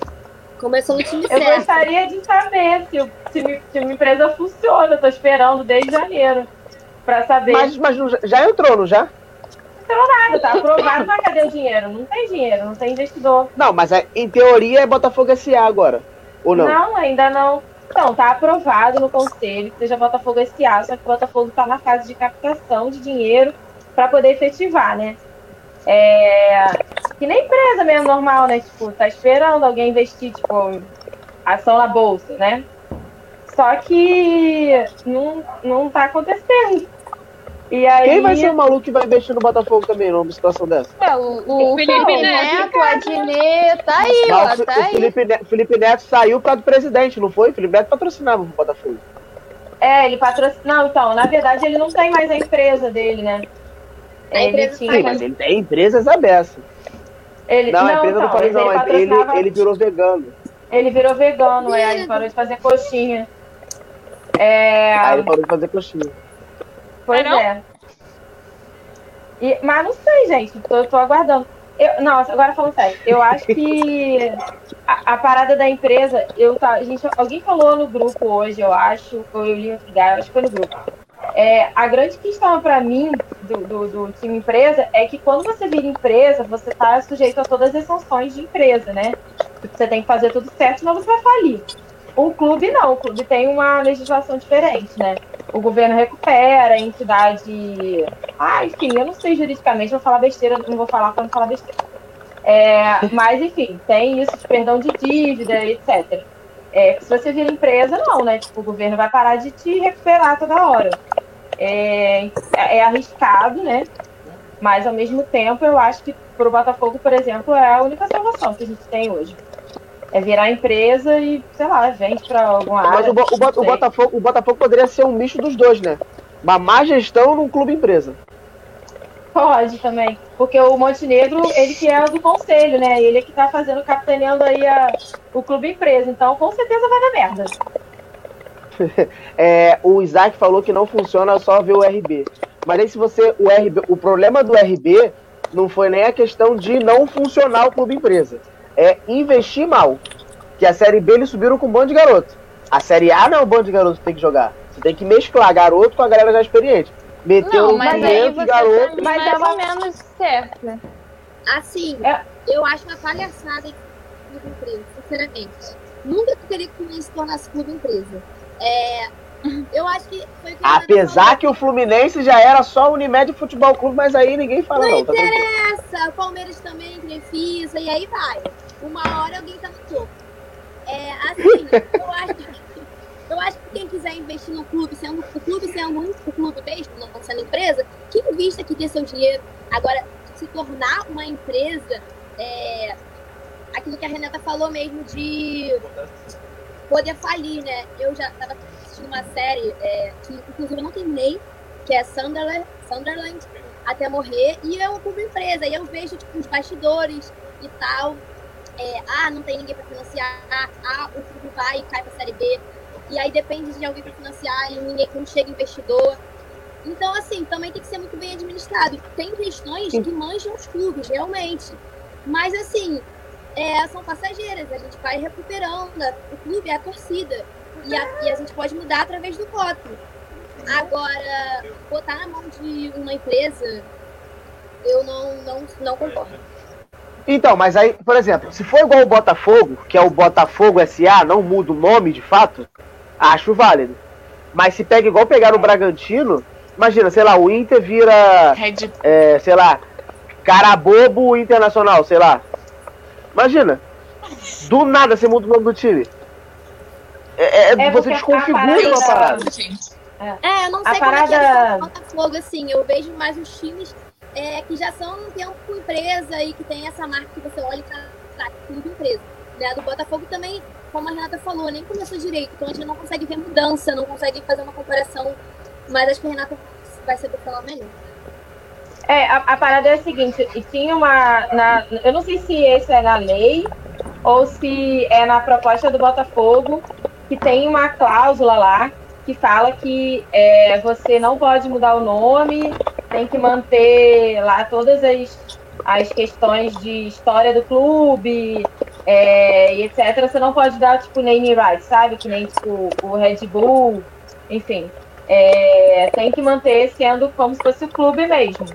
Começou no time Eu certo. gostaria de saber se o time, empresa funciona. Eu tô esperando desde janeiro pra saber. Mas, mas não- já entrou, não já? nada, tá aprovado, mas cadê o dinheiro? Não tem dinheiro, não tem investidor. Não, mas é- em teoria é Botafogo SA agora, ou não? ainda não. Então, tá aprovado no conselho que seja Botafogo SA, só que o Botafogo tá na fase de captação de dinheiro para poder efetivar, né? É, que nem empresa mesmo, normal, né? Tipo, tá esperando alguém investir, tipo, ação na bolsa, né? Só que não, não tá acontecendo. E aí. Quem vai ser o maluco que vai investir no Botafogo também, numa situação dessa? É, o, o Felipe Felipe Neto, Neto, a Dinê, tá aí, Mas ó, tá o aí. Felipe, Neto, Felipe Neto saiu por causa do presidente, não foi? O Felipe Neto patrocinava o Botafogo. É, ele patrocina. Não, então, na verdade, ele não tem mais a empresa dele, né? A ele empresa tinha. Sim, mas ele tem empresas abertas. Ele, Não, a empresa então, do Paris não, ele, ele, ele virou vegano. ele virou vegano, é, aí ele parou de fazer coxinha. É, Aí ele parou de fazer coxinha. pois Ah, não? é. E, mas não sei, gente, tô, tô aguardando. Eu, não, agora falando sério, eu acho que a, a parada da empresa, eu tá, gente, alguém falou no grupo hoje, eu acho, ou eu li no lugar, acho que foi no grupo. É, a grande questão para mim do, do, do time empresa é que quando você vira empresa, você está sujeito a todas as sanções de empresa, né? Você tem que fazer tudo certo, senão você vai falir. Um clube não, o clube tem uma legislação diferente, né? O governo recupera, a entidade. Ah, enfim, eu não sei juridicamente, vou falar besteira, não vou falar não falar besteira. É, mas, enfim, tem isso de perdão de dívida, etc. É, se você vira empresa, não, né? Tipo, o governo vai parar de te recuperar toda hora. É, é arriscado, né? Mas, ao mesmo tempo, eu acho que para o Botafogo, por exemplo, é a única salvação que a gente tem hoje. É virar empresa e, sei lá, vende para alguma área. Mas o, o, o. Botafogo, o Botafogo poderia ser um misto dos dois, né? Uma má gestão num clube empresa. Pode também. Porque o Montenegro, ele que é do conselho, né? Ele que tá fazendo, capitaneando aí a, o clube empresa. Então, com certeza vai dar merda. É, o Isaac falou que não funciona só ver o RB. Mas aí se você. O, RB, o problema do RB não foi nem a questão de não funcionar o clube empresa. É investir mal. Que a série B eles subiram com um bando de garoto. A série A não é um bando de garoto que tem que jogar. Você tem que mesclar garoto com a galera já experiente. Meteu Não, mas aí 500 você garoto. tá mas mais ela- ou menos certa. Assim, É. eu acho uma palhaçada clube empresa, sinceramente. Nunca queria que o Fluminense se tornasse clube empresa. É, eu acho que foi o que Apesar que o Fluminense já era só Unimed Futebol Clube, mas aí ninguém fala Não não, tá interessa, o Palmeiras também, Crefisa, e aí vai. Uma hora alguém tá no topo. É, assim, eu acho que. Eu acho que quem quiser investir no clube, sendo o clube sendo um clube mesmo, não sendo empresa, que invista que dê seu dinheiro. Agora, se tornar uma empresa, é, aquilo que a Renata falou mesmo de poder falir, né? Eu já estava assistindo uma série é, que, inclusive, eu não terminei, que é Sunderland, Sunderland até morrer, e é uma clube empresa. E eu vejo tipo, os bastidores e tal. É, ah, não tem ninguém para financiar. Ah, o clube vai e cai pra série B. E aí depende de alguém para financiar e ninguém não chega investidor. Então, assim, também tem que ser muito bem administrado. Tem questões que manjam os clubes, realmente. Mas, assim, é, são passageiras. A gente vai recuperando. O clube é a torcida. E a, e a gente pode mudar através do voto. Agora, botar na mão de uma empresa, eu não, não, não concordo. Então, mas aí, por exemplo, se for igual o Botafogo, que é o Botafogo SA, não muda o nome de fato, acho válido. Mas se pega igual pegar o Bragantino, imagina, sei lá, o Inter vira, Red é, sei lá, Carabobo Internacional, sei lá. Imagina, do nada você muda o nome do time. É, é- É, você porque a desconfigura parada- uma parada. É, eu não A sei como é que é parada- o Botafogo, assim, eu vejo mais os times é, que já são um tempo com empresa e que tem essa marca que você olha e tá, clube empresa. Né? Do Botafogo também, como a Renata falou, nem começou direito, então a gente não consegue ver mudança, não consegue fazer uma comparação, mas acho que a Renata vai saber falar melhor. É, a, a parada é a seguinte, e tinha uma. Na, eu não sei se esse é na lei ou se é na proposta do Botafogo, que tem uma cláusula lá que fala que é, você não pode mudar o nome, tem que manter lá todas as, as questões de história do clube é, e etc. Você não pode dar, tipo, name rights, sabe? Que nem tipo, o Red Bull, enfim. É, tem que manter sendo como se fosse o clube mesmo.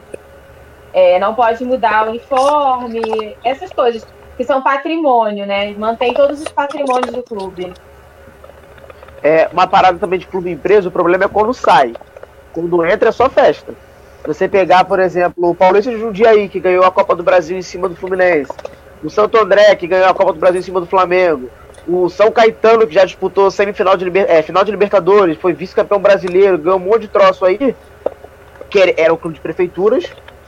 É, não pode mudar o uniforme, essas coisas que são patrimônio, né? Mantém todos os patrimônios do clube. É, uma parada também de clube empresa, o problema é quando sai. Quando entra é só festa. Você pegar, por exemplo, o Paulista de Jundiaí, que ganhou a Copa do Brasil em cima do Fluminense. O Santo André, que ganhou a Copa do Brasil em cima do Flamengo. O São Caetano, que já disputou semifinal de, liber... é, final de Libertadores, foi vice-campeão brasileiro, ganhou um monte de troço aí. Que era um clube de prefeituras,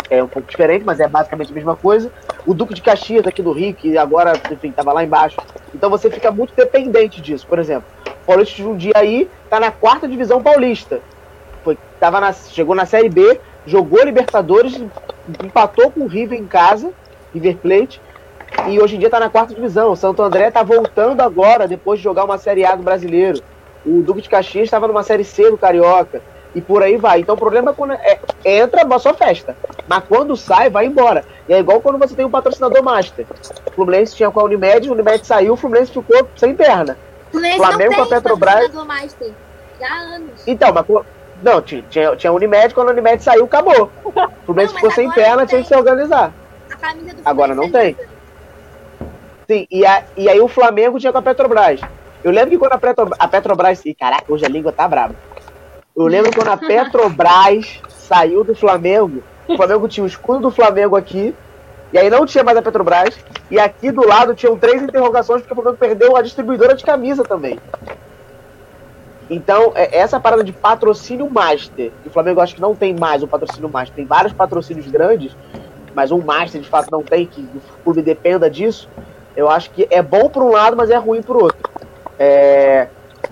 é um pouco diferente, mas é basicamente a mesma coisa. O Duque de Caxias, aqui do Rio, que agora, enfim, tava lá embaixo. Então você fica muito dependente disso. Por exemplo, o Paulista de Jundiaí tá na quarta divisão paulista. Foi, tava na, chegou na Série B, jogou Libertadores, empatou com o River em casa, River Plate, e hoje em dia tá na quarta divisão. O Santo André tá voltando agora, depois de jogar uma Série A do brasileiro. O Duque de Caxias estava numa Série C do Carioca. E por aí vai. Então o problema é quando é, entra, só festa. Mas quando sai, vai embora. E é igual quando você tem um patrocinador master. O Fluminense tinha com a Unimed, o Unimed saiu, o Fluminense ficou sem perna. O Fluminense Flamengo não com a Petrobras. patrocinador Master. Já há anos. Então, mas não, tinha, tinha, Unimed, quando a Unimed saiu, acabou. O Fluminense Não, ficou sem perna, tinha que se organizar. A camisa do Agora não Fluminense tem. Sim, e, a- e aí o Flamengo tinha com a Petrobras. Eu lembro que quando a, Petro, a Petrobras. Ih, caraca, hoje a língua tá brava. Eu lembro quando a Petrobras saiu do Flamengo. O Flamengo tinha o escudo do Flamengo aqui. E aí não tinha mais a Petrobras. E aqui do lado tinham três interrogações, porque o Flamengo perdeu a distribuidora de camisa também. Então, é- essa parada de patrocínio master, que o Flamengo acho que não tem mais o patrocínio master, tem vários patrocínios grandes, mas um master de fato não tem, que o clube dependa disso, eu acho que é bom por um lado, mas é ruim por outro. É,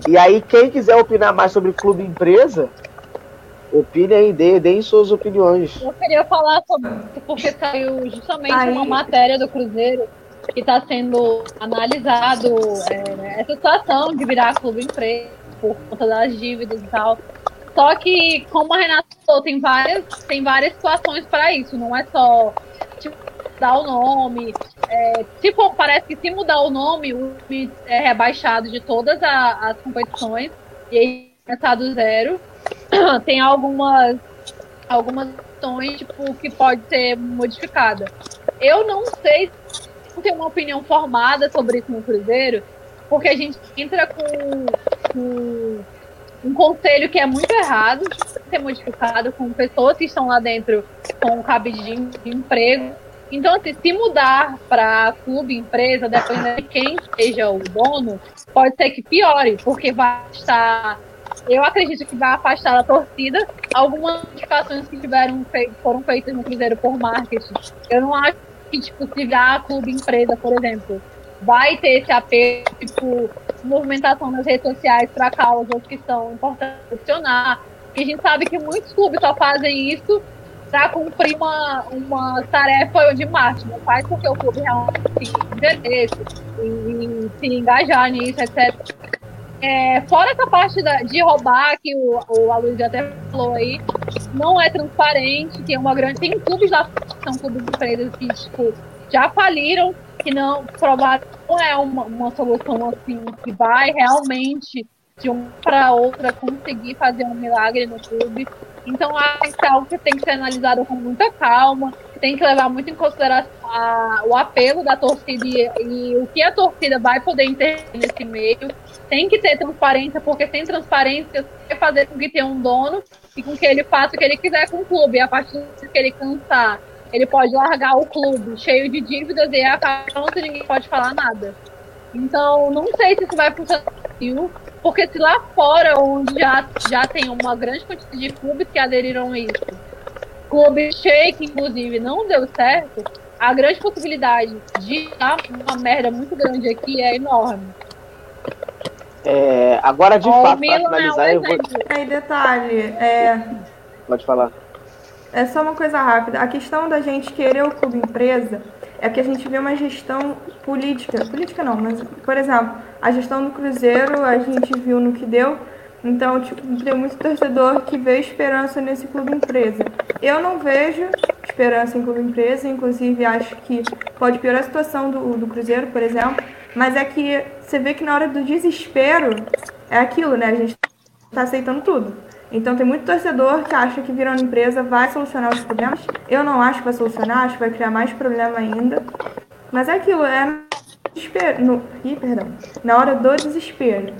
E aí, quem quiser opinar mais sobre clube e empresa, opine aí, dê, deem suas opiniões. Eu queria falar sobre porque saiu justamente Aí. uma matéria do Cruzeiro que está sendo analisado é, essa situação de virar clube empresa por conta das dívidas e tal. Só que, como a Renata falou, tem várias, tem várias situações para isso. Não é só tipo, mudar o nome. É, for, parece que se mudar o nome, o time é rebaixado de todas a- as competições e aí começar do zero. tem algumas algumas questões tipo, que pode ser modificada. Eu não sei se eu tenho uma opinião formada sobre isso no Cruzeiro, porque a gente entra com, com um conselho que é muito errado ser modificado, com pessoas que estão lá dentro com cabide de, de emprego. Então, assim, se mudar para clube, empresa, dependendo de quem seja o dono, pode ser que piore, porque vai estar eu acredito que vai afastar da torcida algumas modificações que tiveram foram feitas no Cruzeiro por marketing. Eu não acho que, tipo, se virar clube empresa, por exemplo, vai ter esse apelo, tipo, movimentação nas redes sociais para causas que são importantes funcionar. E a gente sabe que muitos clubes só fazem isso para cumprir uma, uma tarefa de marketing. Não faz porque o clube realmente tem interesse se engajar nisso, etc. É, fora essa parte da- de roubar, que o, o Aloysio até falou aí, não é transparente, tem uma grande. Tem clubes lá que são clubes de empresas que, tipo, já faliram, que não provaram não é uma, uma solução assim que vai realmente de uma para outra conseguir fazer um milagre no clube. Então acho que é algo que tem que ser analisado com muita calma, tem que levar muito em consideração a, o apelo da torcida e, e, o que a torcida vai poder intervir nesse meio. Tem que ter transparência, porque sem transparência você fazer com que tenha um dono e com que ele faça o que ele quiser com o clube. E a partir do que ele cansar, ele pode largar o clube cheio de dívidas e acabar pronto, ninguém pode falar nada. Então, não sei se isso vai funcionar porque se lá fora, onde já, já tem uma grande quantidade de clubes que aderiram a isso, clube shake, inclusive, não deu certo, a grande possibilidade de dar uma merda muito grande aqui é enorme. É, agora, de fato, para finalizar, é um eu vou. Aí, detalhe, é. Pode falar. É só uma coisa rápida. A questão da gente querer o clube empresa é que a gente vê uma gestão política. Política não, mas, por exemplo, a gestão do Cruzeiro a gente viu no que deu. Então, tipo, tem muito torcedor que vê esperança nesse clube empresa. Eu não vejo esperança em clube empresa, inclusive acho que pode piorar a situação do, do Cruzeiro, por exemplo. Mas é que você vê que na hora do desespero é aquilo, né? A gente tá aceitando tudo. Então tem muito torcedor que acha que virando empresa vai solucionar os problemas. Eu não acho que vai solucionar, acho que vai criar mais problema ainda. Mas é aquilo, é desespero. No... Ih, perdão. Na hora do desespero.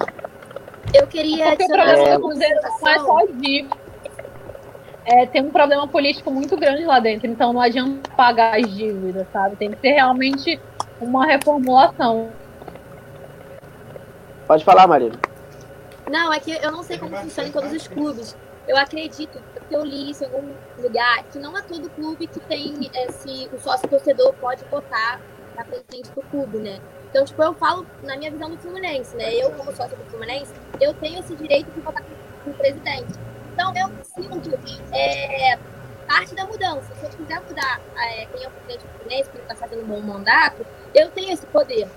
Eu queria Porque o problema do Cruzeiro não é só. É, tem um problema político muito grande lá dentro, então não adianta pagar as dívidas, sabe? Tem que ser realmente uma reformulação. Pode falar, Marina. Não, é que eu não sei como funciona em todos os clubes. Eu acredito que eu li isso em algum lugar, que não é todo clube que tem esse. O sócio torcedor pode votar na presidente do clube, né? Então, tipo, eu falo na minha visão do Fluminense, né? Eu, como sócio do Fluminense, eu tenho esse direito de votar com o presidente. Então, eu sinto é, parte da mudança. Se eu quiser mudar é, quem é o presidente do Fluminense, que ele está fazendo um bom mandato, eu tenho esse poder.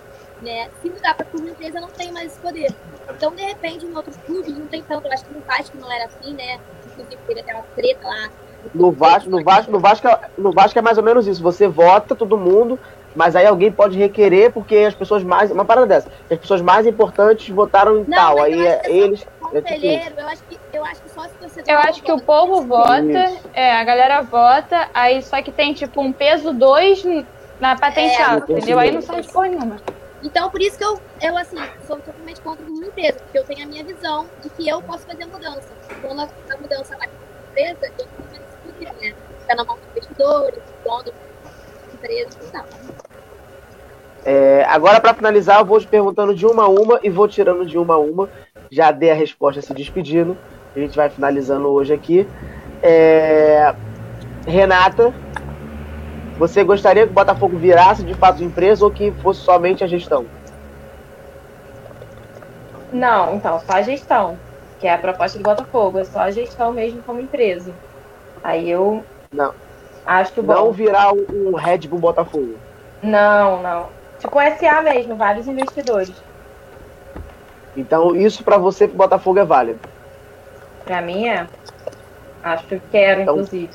Né? Se mudar para clube empresa, não tem mais esse poder. Então, de repente, em outros clubes não tem tanto. Eu acho que no Vasco não era assim, né? Inclusive, teve até uma treta lá. No Vasco, no Vasco, no Vasco, no Vasco é mais ou menos isso. Você vota todo mundo, mas aí alguém pode requerer porque as pessoas mais. Uma parada dessa. As pessoas mais importantes votaram em Não, tal. Aí eu é, acho que eles. É tipo conselheiro, isso. eu acho que eu acho que só se você Eu acho que o povo vota, é, a galera vota, aí só que tem tipo um peso 2 na patenteada, É, entendeu? Aí não sai de porra nenhuma. Então, por isso que eu, eu assim, sou totalmente contra uma empresa, porque eu tenho a minha visão de que eu posso fazer a mudança. Quando a, a mudança vai para uma empresa, eu tenho menos poder, né? Fica na mão dos investidores, dono da empresa e tal. É, agora, para finalizar, eu vou te perguntando de uma a uma e vou tirando de uma a uma. Já dei a resposta se despedindo. A gente vai finalizando hoje aqui. É, Renata, você gostaria que o Botafogo virasse de fato empresa ou que fosse somente a gestão? Não, então, só a gestão, que é a proposta do Botafogo, é só a gestão mesmo como empresa. Aí eu Não. acho bom. Não virar um Red Bull Botafogo. Não, não. Tipo um SA mesmo, vários investidores. Então, isso para você, pro Botafogo, é válido. Pra mim é. Acho que quero, Então- inclusive.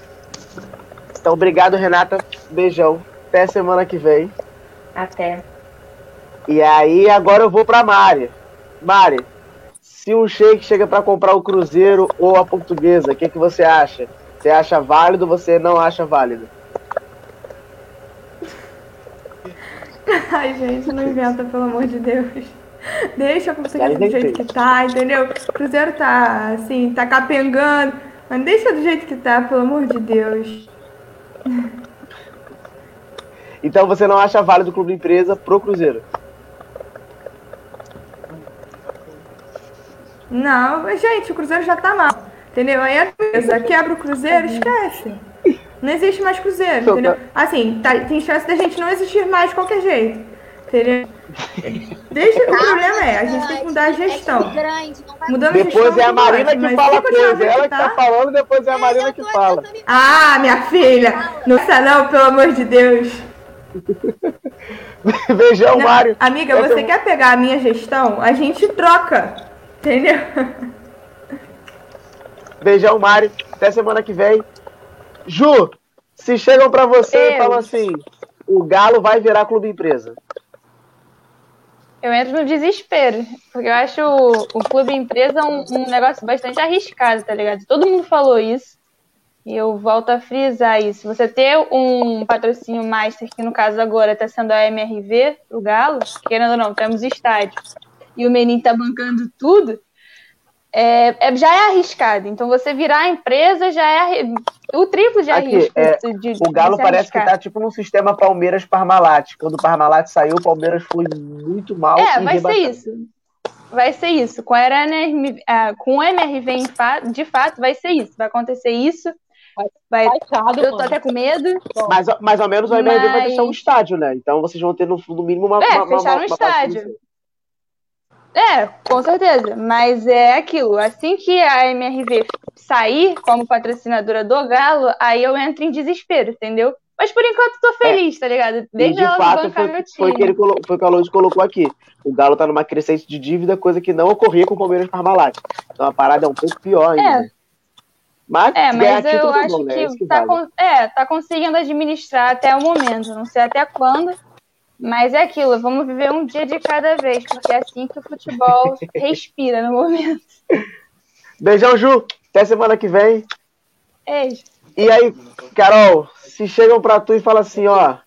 Então, obrigado, Renata. Beijão. Até semana que vem. Até. E aí, agora eu vou pra Mari. Mari, se um shake chega pra comprar o Cruzeiro ou a Portuguesa, o que, que você acha? Você acha válido ou você não acha válido? Ai, gente, não inventa, pelo amor de Deus. Deixa a portuguesa do jeito que tá, entendeu? O Cruzeiro tá, assim, tá capengando. Mas deixa do jeito que tá, pelo amor de Deus. Então você não acha válido o clube empresa pro Cruzeiro? Não, gente, o Cruzeiro já tá mal. Entendeu? Aí a empresa quebra o Cruzeiro, esquece. Não existe mais Cruzeiro, entendeu? Assim, tá- tem chance da gente não existir mais de qualquer jeito. Entendeu? Deixa o problema é, a gente tem que mudar a gestão. grande, não vai Mudando a Depois gestão é a Marina que fala coisa. Ela que tá falando, depois é a Marina que fala. Ah, minha filha! Não precisa não, pelo amor de Deus. Beijão, Não, Mário. Amiga, você é- quer pegar a minha gestão? A gente troca. Entendeu? Beijão, Mário. Até semana que vem. Ju, se chegam pra você e Eu. falam assim: o Galo vai virar clube empresa. Eu entro no desespero, porque eu acho o, o clube empresa um, um negócio bastante arriscado, tá ligado? Todo mundo falou isso. E eu volto a frisar isso. Você ter um patrocínio master, que no caso agora está sendo a MRV, o Galo, querendo ou não, temos estádio, e o Menin está bancando tudo, é, é, já é arriscado. Então você virar a empresa já é o triplo de arrisco. É, de, o Galo parece arriscar. que tá tipo no sistema Palmeiras Parmalat. Quando o Parmalat saiu, o Palmeiras foi muito mal. É, vai ser isso. Vai ser isso. Com, a uh, com o MRV, de fato, vai ser isso. Vai acontecer isso. Vai, Baixado, eu tô mano. até com medo. Mas mais ou menos o MRV mas... vai fechar um estádio, né? Então vocês vão ter no, no mínimo uma. É, uma, fechar uma, um estádio. É, com certeza. Mas é aquilo. Assim que a MRV sair como patrocinadora do Galo, aí eu entro em desespero, entendeu? Mas por enquanto tô feliz, é. tá ligado? Desde e de fato, foi, foi, que ele foi que o Alonso colocou aqui. O Galo tá numa crescente de dívida, coisa que não ocorria com o Palmeiras Parmalat. Então a parada é um pouco pior ainda. É. Mas, é, mas eu acho bom, né? que, que tá, vale. é, tá conseguindo administrar até o momento. Não sei até quando, mas é aquilo, vamos viver um dia de cada vez, porque é assim que o futebol respira no momento. Beijão, Ju. Até semana que vem. Beijo. E aí, Carol, se chegam pra tu e falam assim, ó,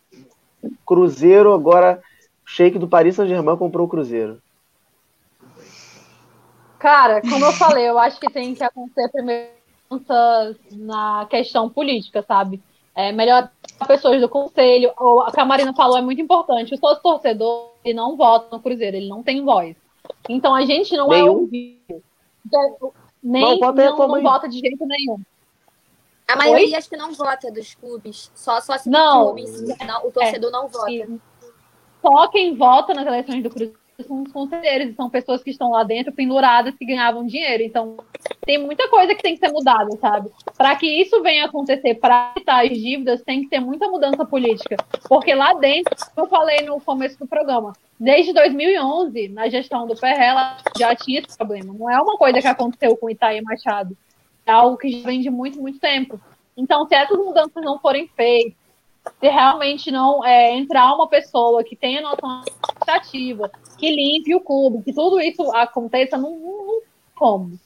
Cruzeiro agora, o Sheik do Paris Saint-Germain comprou o Cruzeiro. Cara, como eu falei, eu acho que tem que acontecer primeiro na questão política, sabe? É melhor pessoas do conselho. O que a Marina falou é muito importante. O sócio torcedor ele não vota no Cruzeiro, ele não tem voz. Então a gente não é nenhum. é ouvido. Nem não, não, não vota de jeito nenhum. A maioria Oi? acho que não vota dos clubes. Só, só se não, clubes, não, o torcedor é, não vota. Só quem vota nas eleições do Cruzeiro são os conselheiros, são pessoas que estão lá dentro penduradas que ganhavam dinheiro. Então, tem muita coisa que tem que ser mudada, sabe? Para que isso venha acontecer, para evitar as dívidas, tem que ter muita mudança política. Porque lá dentro, eu falei no começo do programa, desde 2011, na gestão do Ferrella, já tinha esse problema. Não é uma coisa que aconteceu com Itaí Machado. É algo que já vem de muito, muito tempo. Então, se essas mudanças não forem feitas, se realmente não é, entrar uma pessoa que tenha noção administrativa, que limpe o clube, que tudo isso aconteça, não, não como.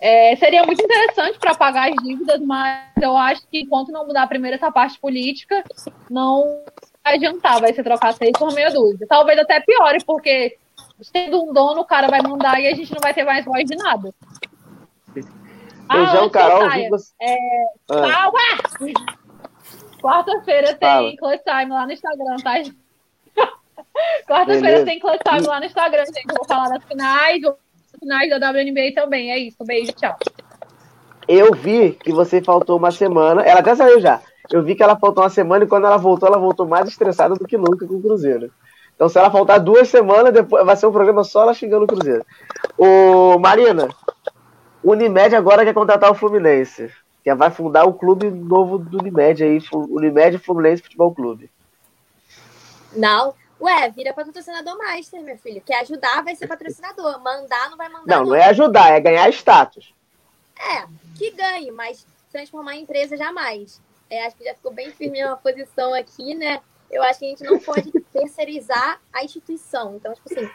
É, seria muito interessante para pagar as dívidas, mas eu acho que enquanto não mudar primeiro essa parte política, não vai adiantar, vai ser trocar seis por meia dúzia. Talvez até piore, porque sendo um dono, o cara vai mandar e a gente não vai ter mais voz de nada. Beijão, ah, Carol. Você... É... Ah. Quarta-feira tem Clutch Time lá no Instagram, tá? Quarta-feira tem Clutch Time lá no Instagram, gente. Eu vou falar das finais, das finais da WNBA também. É isso. Beijo, tchau. Eu vi que você faltou uma semana. Ela até saiu já. Eu vi que ela faltou uma semana e quando ela voltou, ela voltou mais estressada do que nunca com o Cruzeiro. Então, se ela faltar duas semanas, depois vai ser um programa só ela xingando o Cruzeiro. Ô, Marina, Unimed agora quer contratar o Fluminense que vai fundar o clube novo do Unimed aí, Unimed Fluminense Futebol Clube. Não. Ué, vira patrocinador master, meu filho. Quer ajudar, vai ser patrocinador. Mandar, não vai mandar. Não, não, não é ajudar, é ganhar status. É, que ganhe, mas transformar em empresa jamais. É, acho que já ficou bem firme uma posição aqui, né? Eu acho que a gente não pode terceirizar a instituição. Então, tipo assim,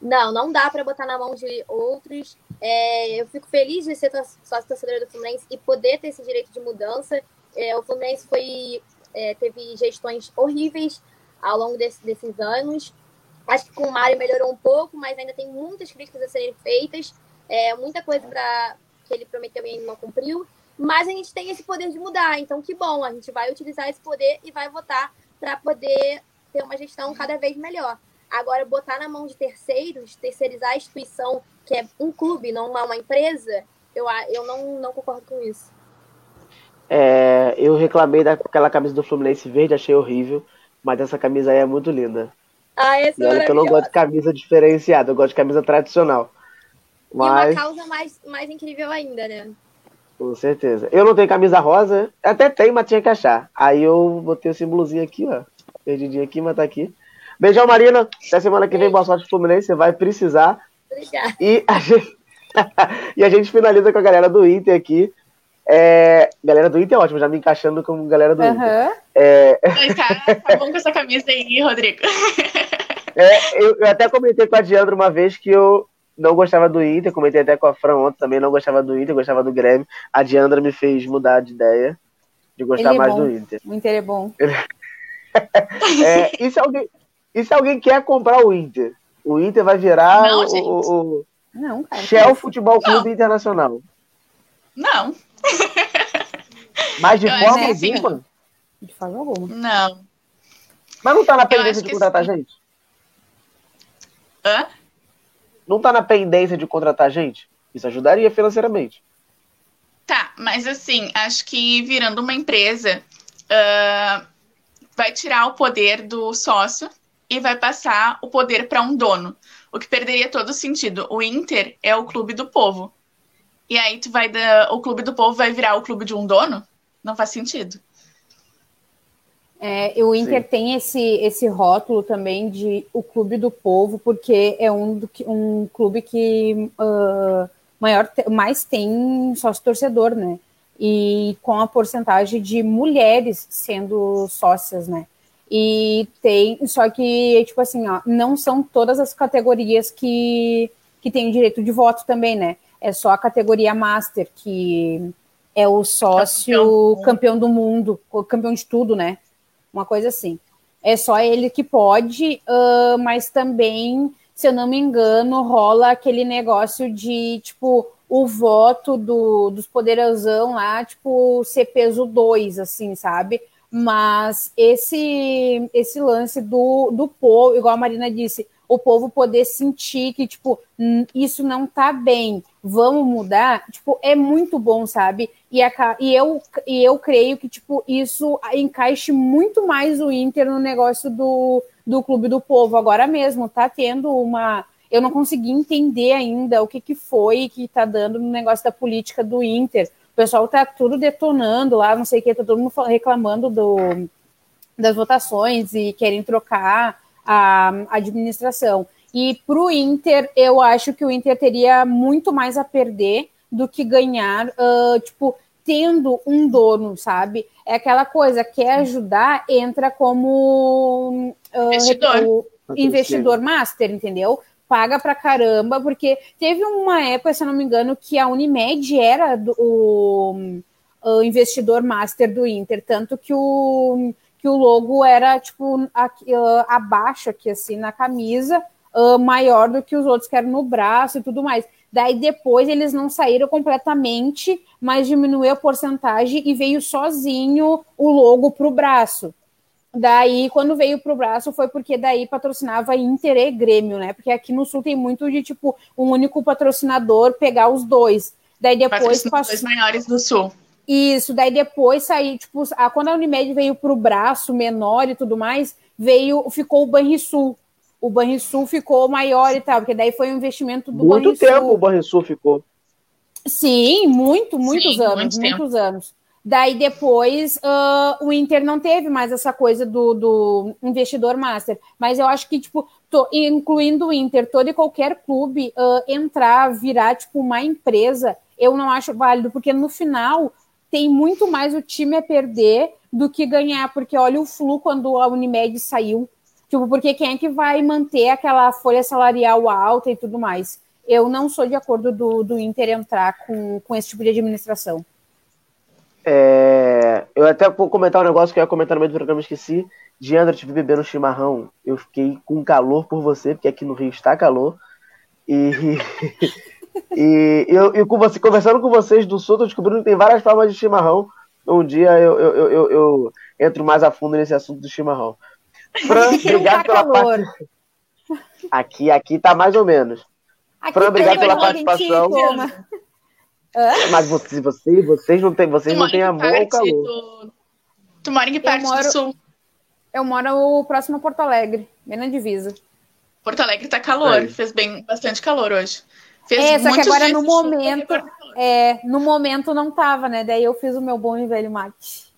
não, não dá para botar na mão de outros é, eu fico feliz de ser sócio torcedora do Fluminense e poder ter esse direito de mudança. É, o Fluminense foi, é, teve gestões horríveis ao longo desse, desses anos. Acho que com o Mário melhorou um pouco, mas ainda tem muitas críticas a serem feitas. É, muita coisa para que ele prometeu e ainda não cumpriu. Mas a gente tem esse poder de mudar. Então, que bom, a gente vai utilizar esse poder e vai votar para poder ter uma gestão cada vez melhor. Agora, botar na mão de terceiros, terceirizar a instituição que é um clube, não uma empresa, eu, eu não, não concordo com isso. É, eu reclamei daquela camisa do Fluminense verde, achei horrível, mas essa camisa aí é muito linda. Ah, essa e olha que eu não gosto de camisa diferenciada, eu gosto de camisa tradicional. Mas... E uma causa mais, mais incrível ainda, né? Com certeza. Eu não tenho camisa rosa, até tenho, mas tinha que achar. Aí eu botei o símbolozinho aqui, ó. Perdidinho aqui, mas tá aqui. Beijão, Marina. Até semana que vem, boa sorte Fluminense. Você vai precisar. Obrigada. E a gente, e a gente finaliza com a galera do Inter aqui. É, galera do Inter é ótimo, já me encaixando como galera do uhum. Inter. É... Tá, tá bom com essa camisa aí, Rodrigo. É, eu, eu, até comentei com a Diandra uma vez que eu não gostava do Inter, comentei até com a Fran ontem também, não gostava do Inter, gostava do Grêmio. A Diandra me fez mudar de ideia de gostar é mais bom. do Inter. O Inter é bom. é, e, se alguém, e se alguém quer comprar o Inter? O Inter vai virar Não, o, o, o Não, cara. Shell Futebol Clube Não. Internacional. Não, Mas de forma que assim, alguma. De forma alguma. não. Mas não tá na acho pendência de que contratar sim. gente? Hã? Não tá na pendência de contratar gente? Isso ajudaria financeiramente. Tá, mas assim, acho que virando uma empresa ah, vai tirar o poder do sócio e vai passar o poder para um dono. O que perderia todo o sentido. O Inter é o clube do povo. E aí tu vai dar. O clube do povo vai virar o clube de um dono? Não faz sentido. É, o Inter Sim. tem esse, esse rótulo também de o clube do povo, porque é um, do um clube que ah, maior, mais tem sócio torcedor, né? E com a porcentagem de mulheres sendo sócias, né? E tem, só que, tipo assim, ó, não são todas as categorias que, que têm o direito de voto também, né? É só a categoria Master, que é o sócio campeão do mundo, campeão de tudo, né? Uma coisa assim. É só ele que pode, ah, mas também, se eu não me engano, rola aquele negócio de, tipo, o voto do, dos poderosão lá, tipo, ser peso 2, assim, sabe? Mas esse, esse lance do, do povo, igual a Marina disse, o povo poder sentir que, tipo, "Hum, isso não tá bem, vamos mudar, tipo, é muito bom, sabe? E, a, ca- e, eu, e eu creio que, tipo, isso encaixe muito mais o Inter no negócio do, do Clube do Povo. Agora mesmo, tá tendo uma. Eu não consegui entender ainda o que, que foi que tá dando no negócio da política do Inter. O pessoal tá tudo detonando lá, não sei o que, tá todo mundo reclamando do, das votações e querem trocar a administração. E para o Inter, eu acho que o Inter teria muito mais a perder do que ganhar, ah, tipo, tendo um dono, sabe? É aquela coisa, quer ajudar, entra como ah, Investidor. o investidor master, entendeu? Paga pra caramba, porque teve uma época, se eu não me engano, que a Unimed era do, o, o investidor master do Inter, tanto que o, que o logo era, tipo, aqui, ah, abaixo aqui, assim, na camisa, ah, maior do que os outros que eram no braço e tudo mais. Daí depois eles não saíram completamente, mas diminuiu a porcentagem e veio sozinho o logo pro braço. Daí, quando veio pro braço, foi porque daí patrocinava Inter e Grêmio, né? Porque aqui no Sul tem muito de, tipo, um único patrocinador pegar os dois. Daí depois passou. maiores do Sul. Isso, daí depois sair, tipo, a, quando a Unimed veio pro braço menor e tudo mais, veio, ficou o Banrisul. O Banrisul ficou maior e tal, porque daí foi um investimento do Muito Banrisul. tempo o Banrisul ficou. Sim, muito, muitos Sim, anos, muito muitos anos. Daí depois ah, o Inter não teve mais essa coisa do, do investidor master. Mas eu acho que, tipo, to- incluindo o Inter, todo e qualquer clube ah, entrar, virar, tipo, uma empresa, eu não acho válido, porque no final tem muito mais o time a perder do que ganhar, porque olha o Flu quando a Unimed saiu. Tipo, porque quem é que vai manter aquela folha salarial alta e tudo mais? Eu não sou de acordo do, do Inter entrar com, com esse tipo de administração. É, eu até vou comentar um negócio que eu ia comentar no meio do programa, esqueci. Diandra, te vi bebendo chimarrão. Eu fiquei com calor por você, porque aqui no Rio está calor. E, e eu, eu com você, conversando com vocês do Sul, tô descobrindo que tem várias formas de chimarrão. Um dia eu, eu, eu- eu entro mais a fundo nesse assunto do chimarrão. Fran, obrigado pela calor. parte. Aqui, aqui tá mais ou menos. Aqui Fran, obrigado pela participação. Mas você, você, vocês não têm, vocês Tu não têm amor ao parte calor. do- Tu mora em que parte moro- do Sul? Eu moro próximo a Porto Alegre, bem na divisa. Porto Alegre tá calor. Aí. Fez bem bastante calor hoje. Fez É, só que agora no momento, tá é, no momento não tava, né? Daí eu fiz o meu bom e velho mate.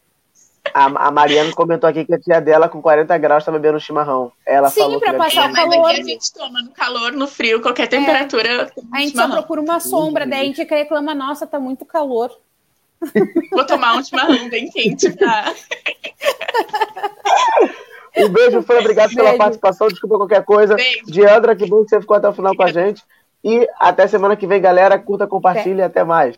A, a Mariana comentou aqui que a tia dela, com 40 graus, tá bebendo chimarrão. Ela Sim, falou pra que passar É, o mas calor. aqui a gente toma no calor, no frio, qualquer temperatura. A gente só procura uma sombra, daí a gente reclama, nossa, tá muito calor. Vou tomar um chimarrão bem quente pra. Um beijo, Fran. Obrigado beijo. pela participação. Desculpa qualquer coisa. Beijo. Diandra, que bom que você ficou até o final com a gente. E até semana que vem, galera. Curta, compartilhe e até mais.